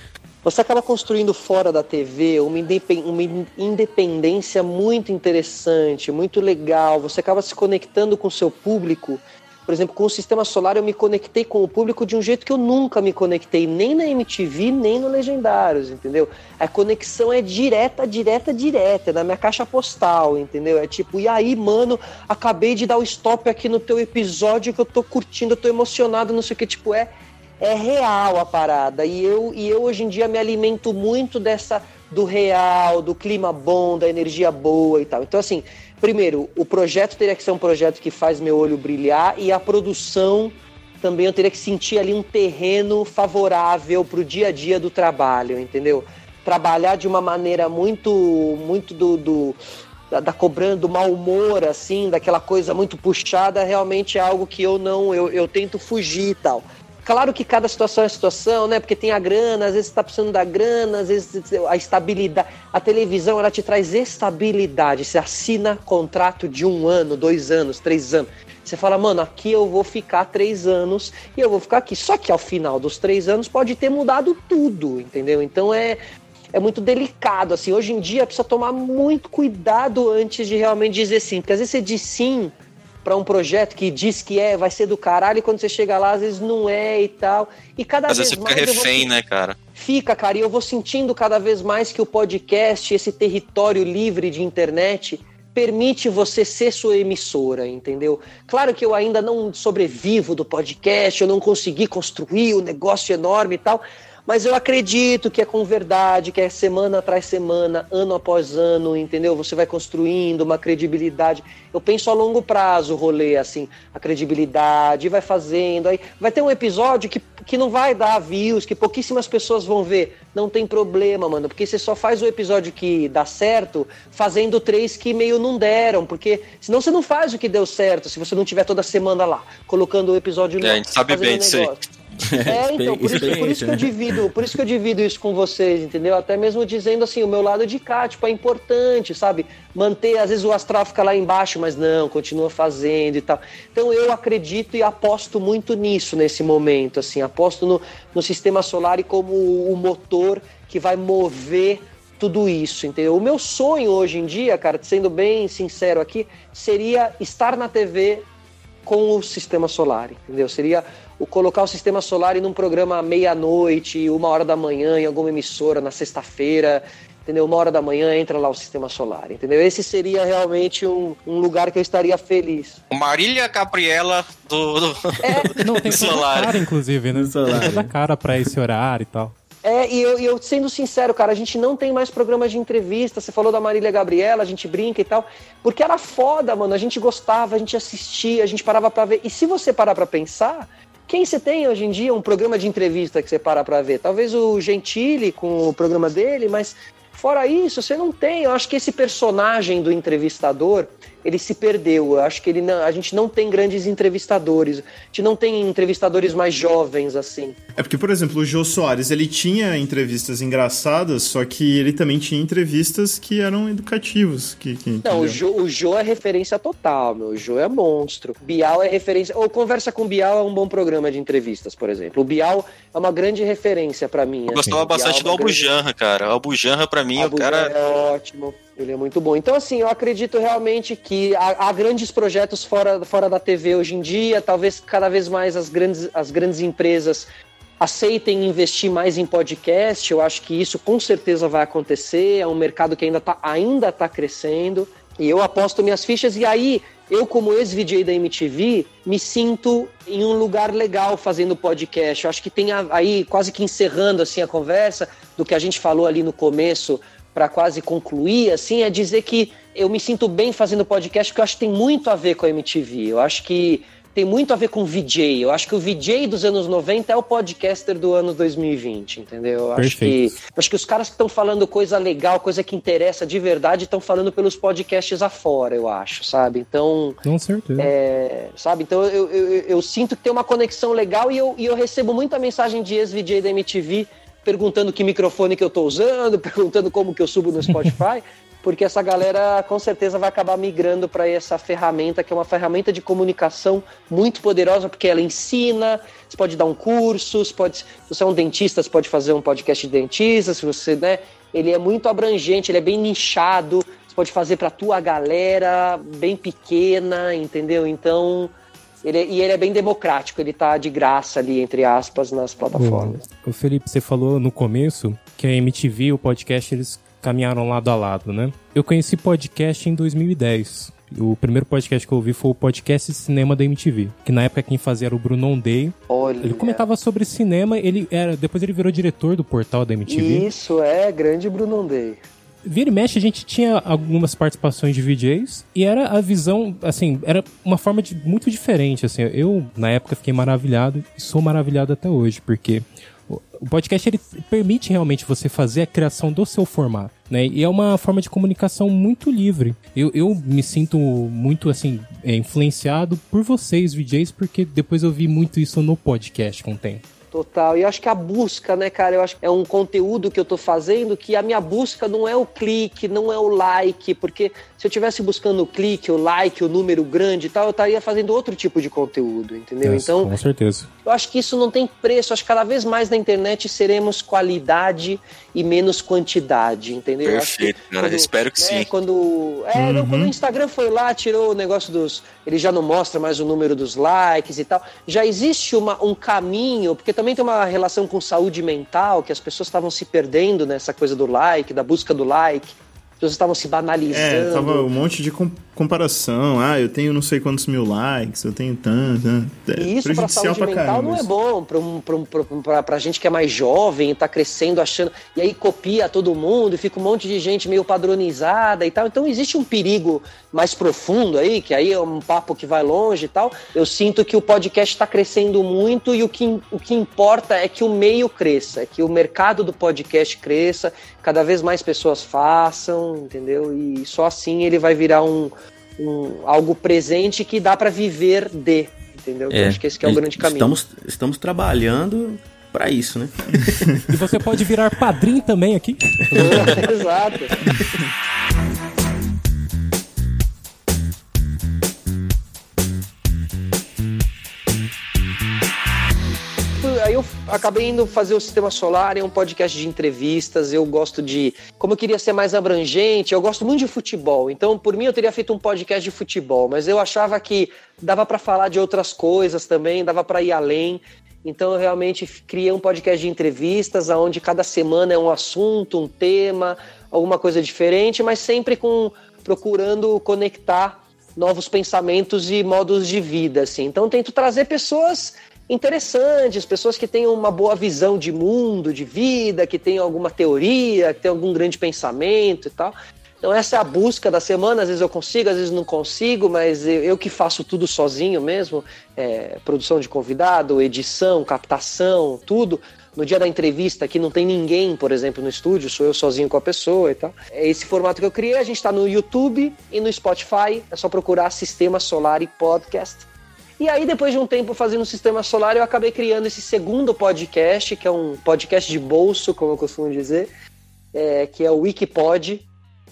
Você acaba construindo fora da TV uma independência muito interessante, muito legal. Você acaba se conectando com o seu público por exemplo, com o sistema solar eu me conectei com o público de um jeito que eu nunca me conectei, nem na MTV, nem no Legendários, entendeu? A conexão é direta, direta, direta, é na minha caixa postal, entendeu? É tipo, e aí, mano, acabei de dar o stop aqui no teu episódio que eu tô curtindo, eu tô emocionado, não sei o que, tipo, é é real a parada. E eu, e eu hoje em dia me alimento muito dessa do real, do clima bom, da energia boa e tal. Então, assim, primeiro, o projeto teria que ser um projeto que faz meu olho brilhar e a produção também eu teria que sentir ali um terreno favorável para o dia a dia do trabalho, entendeu? Trabalhar de uma maneira muito, muito do, do da, da cobrando do mau humor, assim, daquela coisa muito puxada, realmente é algo que eu não, eu, eu tento fugir e tal. Claro que cada situação é situação, né? Porque tem a grana, às vezes você tá precisando da grana, às vezes a estabilidade. A televisão, ela te traz estabilidade. Você assina contrato de um ano, dois anos, três anos. Você fala, mano, aqui eu vou ficar três anos e eu vou ficar aqui. Só que ao final dos três anos pode ter mudado tudo, entendeu? Então é, é muito delicado, assim. Hoje em dia precisa tomar muito cuidado antes de realmente dizer sim. Porque às vezes você diz sim para um projeto que diz que é, vai ser do caralho, e quando você chega lá, às vezes não é e tal. E cada às vez vezes mais. Fica refém, vou... né, cara? Fica, cara, e eu vou sentindo cada vez mais que o podcast, esse território livre de internet, permite você ser sua emissora, entendeu? Claro que eu ainda não sobrevivo do podcast, eu não consegui construir o um negócio enorme e tal, mas eu acredito que é com verdade, que é semana atrás semana, ano após ano, entendeu? Você vai construindo uma credibilidade. Eu penso a longo prazo o rolê, assim, a credibilidade, vai fazendo. Aí vai ter um episódio que, que não vai dar views, que pouquíssimas pessoas vão ver. Não tem problema, mano, porque você só faz o episódio que dá certo fazendo três que meio não deram, porque senão você não faz o que deu certo se você não tiver toda semana lá, colocando o episódio é, a gente sabe bem disso aí. É, então, por isso, por isso, que eu divido, por isso que eu divido isso com vocês, entendeu? Até mesmo dizendo assim, o meu lado de cá, tipo, é importante, sabe? Manter, às vezes o astral fica lá embaixo, mas não, continua fazendo e tal. Então eu acredito e aposto muito nisso nesse momento, assim, aposto no, no sistema solar e como o motor que vai mover tudo isso, entendeu? O meu sonho hoje em dia, cara, sendo bem sincero aqui, seria estar na TV com o sistema solar, entendeu? Seria o colocar o sistema solar num programa meia-noite, uma hora da manhã, em alguma emissora, na sexta-feira, entendeu? Uma hora da manhã entra lá o sistema solar, entendeu? Esse seria realmente um, um lugar que eu estaria feliz. Marília Gabriela do, do, Não, tem Solar. cara, inclusive, né? Solar. Tem toda a cara pra esse horário e tal. É, e eu, e eu sendo sincero, cara, a gente não tem mais programa de entrevista. Você falou da Marília Gabriela, a gente brinca e tal. Porque era foda, mano. A gente gostava, a gente assistia, a gente parava pra ver. E se você parar pra pensar, quem você tem hoje em dia um programa de entrevista que você para pra ver? Talvez o Gentili com o programa dele, mas fora isso, você não tem. Eu acho que esse personagem do entrevistador, ele se perdeu. Eu acho que ele não, a gente não tem grandes entrevistadores. A gente não tem entrevistadores mais jovens assim. É porque, por exemplo, o Jô Soares, ele tinha entrevistas engraçadas, só que ele também tinha entrevistas que eram educativos. Que, que, Não, o? Jô, o Jô é referência total, meu. O Jô é monstro. Bial é referência. Ou Conversa com Bial é um bom programa de entrevistas, por exemplo. O Bial é uma grande referência pra mim. Eu assim. gostava O Bial bastante é do grande- Albujanra, cara. O Albujanra, pra mim, o Abu cara. É ótimo, ele é muito bom. Então, assim, eu acredito realmente que há, há grandes projetos fora, fora da TV hoje em dia, talvez cada vez mais as grandes, as grandes empresas aceitem investir mais em podcast. Eu acho que isso com certeza vai acontecer. É um mercado que ainda está ainda tá crescendo. E eu aposto minhas fichas, e aí eu, como ex-VJ da MTV, me sinto em um lugar legal fazendo podcast. Eu acho que tem aí, quase que encerrando assim a conversa, do que a gente falou ali no começo, para quase concluir, assim, é dizer que eu me sinto bem fazendo podcast, porque eu acho que tem muito a ver com a MTV. Eu acho que tem muito a ver com o VJ. Eu acho que o VJ dos anos 90 é o podcaster do ano 2020, entendeu? Eu acho que, Perfeito. acho que os caras que estão falando coisa legal, coisa que interessa de verdade, estão falando pelos podcasts afora, eu acho, sabe? Então, Com certeza. é, sabe? Então eu, eu, eu- eu sinto que tem uma conexão legal e eu, e eu recebo muita mensagem de ex-VJ da MTV perguntando que microfone que eu tô usando, perguntando como que eu subo no Spotify, porque essa galera com certeza vai acabar migrando para essa ferramenta, que é uma ferramenta de comunicação muito poderosa, porque ela ensina, você pode dar um curso, você pode, se você é um dentista, você pode fazer um podcast de dentista, se você, né, ele é muito abrangente, ele é bem nichado, você pode fazer para tua galera, bem pequena, entendeu? Então, ele é- e ele é bem democrático, ele tá de graça ali, entre aspas, nas plataformas. O Felipe, você falou no começo que a MTV e o podcast eles caminharam lado a lado, né? Eu conheci podcast em 2010. O primeiro podcast que eu ouvi foi o podcast cinema da MTV, que na época quem fazia era o Bruno Ondei. Olha. Ele comentava sobre cinema, ele era, depois ele virou diretor do portal da MTV. Isso é grande Bruno Ondei. Vira e mexe, a gente tinha algumas participações de VJs e era a visão, assim, era uma forma de, muito diferente, assim. Eu, na época, fiquei maravilhado e sou maravilhado até hoje, porque o podcast, ele permite realmente você fazer a criação do seu formato, né? E é uma forma de comunicação muito livre. Eu, eu me sinto muito, assim, é, influenciado por vocês, VJs, porque depois eu vi muito isso no podcast com o tempo. Total. E eu acho que a busca, né, cara? Eu acho que é um conteúdo que eu tô fazendo que a minha busca não é o clique, não é o like, porque se eu tivesse buscando o clique, o like, o número grande e tal, eu estaria fazendo outro tipo de conteúdo, entendeu? É, então, Com certeza. eu acho que isso não tem preço. Acho que cada vez mais na internet seremos qualidade e menos quantidade, entendeu? Eu acho que Perfeito, cara. Espero que né, sim. Quando, é, não, quando o Instagram foi lá, tirou o negócio dos. Ele já não mostra mais o número dos likes e tal. Já existe uma, um caminho, porque também tem uma relação com saúde mental, que as pessoas estavam se perdendo nessa coisa do like, da busca do like. As pessoas estavam se banalizando. É, tava um monte de com- comparação. Ah, eu tenho não sei quantos mil likes, eu tenho tanto. tanto. É E isso pra prejudicial saúde mental caramba não é bom pra, um, pra, um, pra, pra, pra gente que é mais jovem, tá crescendo achando. E aí copia todo mundo e fica um monte de gente meio padronizada e tal. Então existe um perigo mais profundo aí, que aí é um papo que vai longe e tal. Eu sinto que o podcast está crescendo muito e o que, o que importa é que o meio cresça, que o mercado do podcast cresça, cada vez mais pessoas façam, entendeu? E só assim ele vai virar um, um algo presente que dá para viver de. Entendeu? Eu acho que esse que é o grande caminho. Estamos, estamos trabalhando pra isso, né? E você pode virar padrinho também aqui. Exato. Aí eu acabei indo fazer o Sistema Solar, é um podcast de entrevistas. Eu gosto de. Como eu queria ser mais abrangente, eu gosto muito de futebol. Então, por mim, eu teria feito um podcast de futebol, mas eu achava que dava para falar de outras coisas também, dava para ir além. Então, eu realmente criei um podcast de entrevistas, onde cada semana é um assunto, um tema, alguma coisa diferente, mas sempre com procurando conectar novos pensamentos e modos de vida, assim. Então, tento trazer pessoas interessantes, pessoas que tenham uma boa visão de mundo, de vida, que tenham alguma teoria, que tenham algum grande pensamento e tal. Então essa é a busca da semana, às vezes eu consigo, às vezes não consigo, mas eu, eu que faço tudo sozinho mesmo, é, produção de convidado, edição, captação, tudo. No dia da entrevista que não tem ninguém, por exemplo, no estúdio, sou eu sozinho com a pessoa e tal. É esse formato que eu criei, a gente está no YouTube e no Spotify, é só procurar Sistema Solar e Podcast. E aí, depois de um tempo fazendo o Sistema Solar, eu acabei criando esse segundo podcast, que é um podcast de bolso, como eu costumo dizer, é, que é o Wikipod,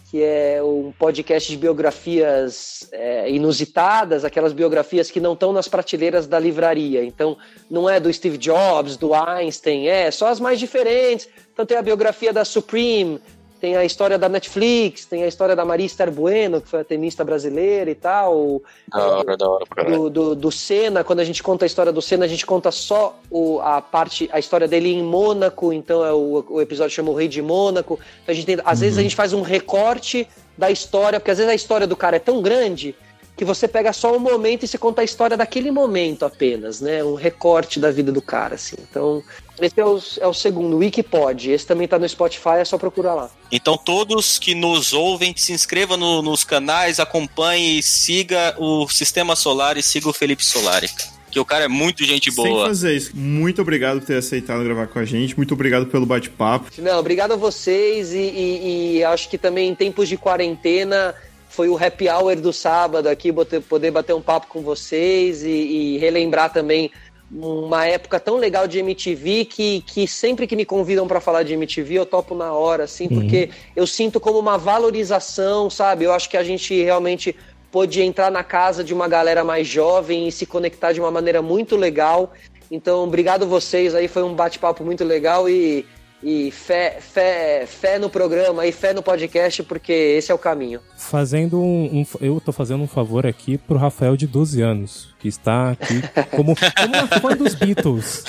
que é um podcast de biografias é, inusitadas, aquelas biografias que não estão nas prateleiras da livraria. Então, não é do Steve Jobs, do Einstein, é só as mais diferentes. Então, tem a biografia da Supreme, tem a história da Netflix, tem a história da Maria Esther Bueno, que foi a tenista brasileira e tal. Da hora, da hora, pra do, do, do Senna, quando a gente conta a história do Senna, a gente conta só o, a parte, a história dele em Mônaco, então é o, o episódio chama O Rei de Mônaco. Então a gente tem, às vezes a gente faz um recorte da história, porque às vezes a história do cara é tão grande que você pega só um momento e você conta a história daquele momento apenas, né? Um recorte da vida do cara, assim. Então, esse é o, é o segundo, o Wikipod. Esse também tá no Spotify, é só procurar lá. Então todos que nos ouvem, se inscrevam no- nos canais, acompanhe, siga o Sistema Solar e siga o Felipe Solari. Que o cara é muito gente Sem boa. fazer isso. Muito obrigado por ter aceitado gravar com a gente. Muito obrigado pelo bate-papo. Não, obrigado a vocês e, e- e acho que também em tempos de quarentena foi o happy hour do sábado aqui, poder bater um papo com vocês e, e relembrar também uma época tão legal de MTV que, que sempre que me convidam para falar de MTV eu topo na hora, assim, porque eu sinto como uma valorização, sabe? Eu acho que a gente realmente pôde entrar na casa de uma galera mais jovem e se conectar de uma maneira muito legal. Então, obrigado vocês aí, foi um bate-papo muito legal e, e fé, fé, fé no programa e fé no podcast, porque esse é o caminho. Fazendo um, um- Eu tô fazendo um favor aqui pro Rafael de 12 anos, que está aqui como, como uma fã dos Beatles.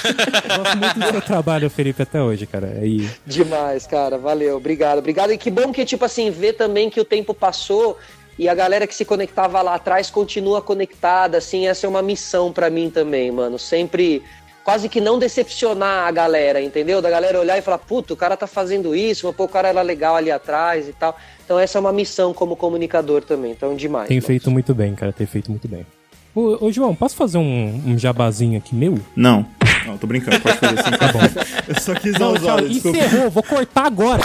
Gosto muito do seu trabalho, Felipe, até hoje, cara. E Demais, cara. Valeu, obrigado. Obrigado. E que bom que, tipo assim, ver também que o tempo passou e a galera que se conectava lá atrás continua conectada, assim, essa é uma missão pra mim também, mano. Sempre quase que não decepcionar a galera, entendeu? Da galera olhar e falar, puto, o cara tá fazendo isso, mas pô, o cara era legal ali atrás e tal. Então essa é uma missão como comunicador também, então demais. tem mano. feito muito bem, cara. Tem feito muito bem. Ô, ô, João, posso fazer um, um jabazinho aqui meu? Não. Não, tô brincando. Pode fazer assim. Tá bom. Eu só quis dar Não, os tchau, olhos. desculpa. encerrou, vou cortar agora.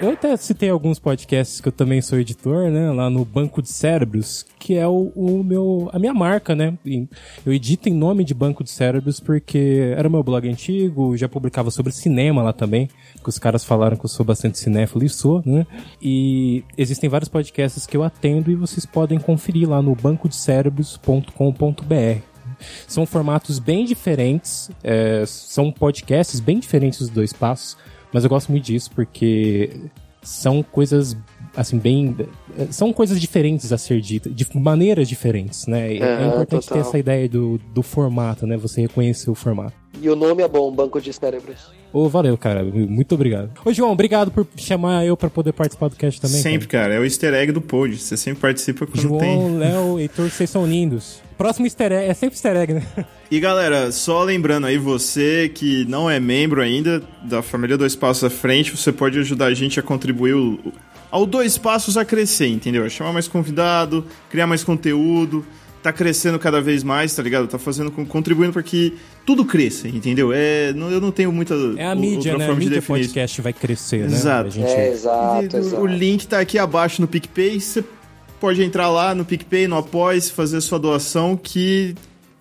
Eu até citei alguns podcasts que eu também sou editor, né? Lá no Banco de Cérebros, que é o, o meu, a minha marca, né? Eu edito em nome de Banco de Cérebros porque era o meu blog antigo, já publicava sobre cinema lá também, que os caras falaram que eu sou bastante cinéfilo e sou, né? E existem vários podcasts que eu atendo e vocês podem conferir lá no bancodecerebros.com.br. São formatos bem diferentes, é, são podcasts bem diferentes dos dois passos, mas eu gosto muito disso porque são coisas assim bem são coisas diferentes a ser ditas de maneiras diferentes né é Aham, importante ter total. essa ideia do, do formato né você reconhecer o formato E o nome é bom, Banco de Cérebros. Ô, valeu cara muito obrigado ô João obrigado por chamar eu pra poder participar do cast também Sempre, cara. É o easter egg do pod. Você sempre participa quando João, tem. Léo, Heitor, vocês são lindos. Próximo easter egg, é sempre easter egg, né? E galera, só lembrando aí, você que não é membro ainda da família Dois Passos à Frente, você pode ajudar a gente a contribuir o- ao Dois Passos a crescer, entendeu? A chamar mais convidado, criar mais conteúdo, tá crescendo cada vez mais, tá ligado? Tá fazendo, com- contribuindo para que tudo cresça, entendeu? É, não- eu não tenho muita É a o- mídia, outra né? A forma de mídia definir isso. podcast vai crescer, né? Exato. A gente... É, exato, E o- exato. O link tá aqui abaixo no PicPay. Você pode entrar lá no PicPay, no Apoia, fazer sua doação, que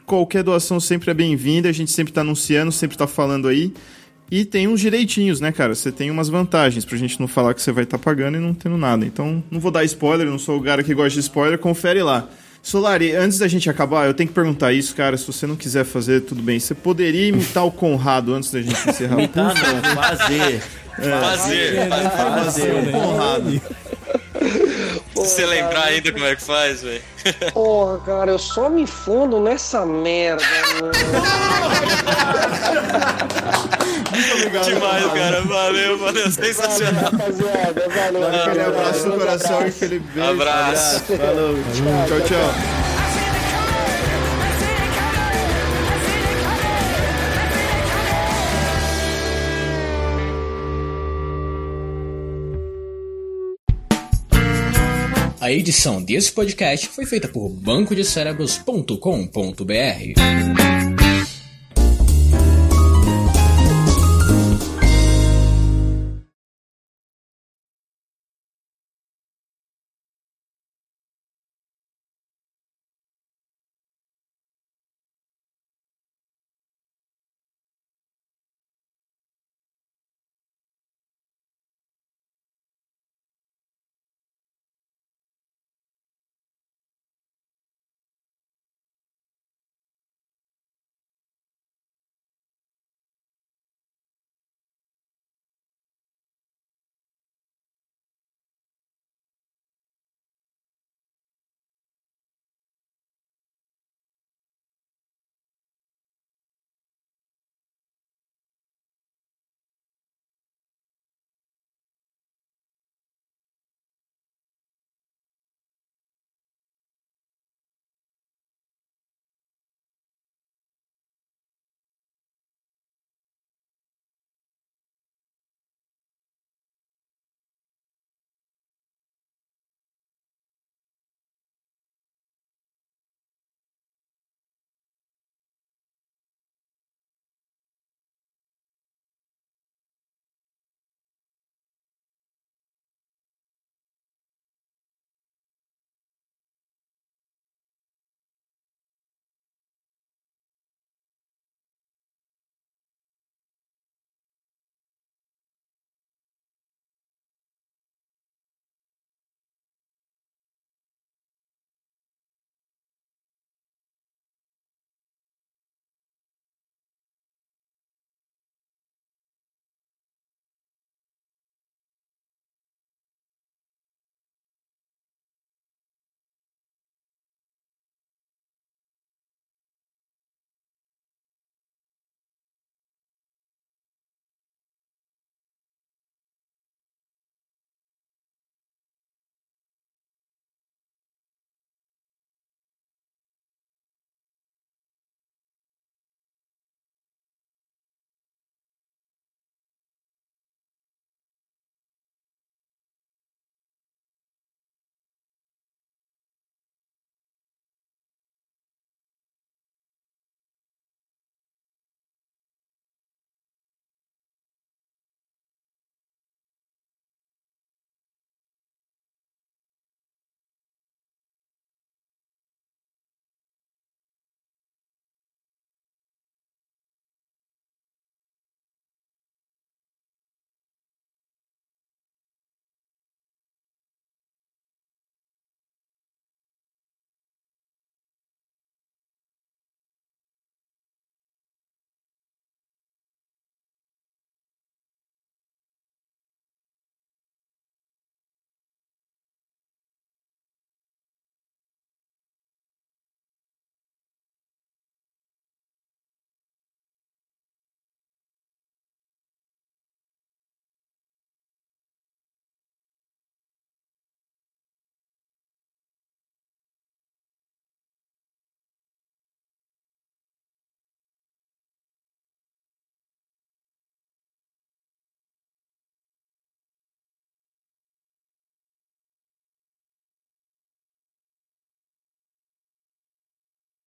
qualquer doação sempre é bem-vinda. A gente sempre tá anunciando, sempre tá falando aí. E tem uns direitinhos, né, cara? Você tem umas vantagens pra gente não falar que você vai estar pagando e não tendo nada. Então, não vou dar spoiler, não sou o cara que gosta de spoiler, confere lá. Solari, antes da gente acabar, eu tenho que perguntar isso, cara. Se você não quiser fazer, tudo bem. Você poderia imitar o Conrado antes da gente encerrar? Imitar não, fazer. É. Fazer. Fazer o Conrado. Se você lembrar ainda como é que faz, velho. Porra, cara, eu só me fundo nessa merda, mano. Demais, cara. Valeu, valeu. Sensacional. Rapaziada, valeu. Aquele abraço no coração e aquele beijo. Abraço. Falou. Tchau, tchau. A edição desse podcast foi feita por bancodecerebros.com.br.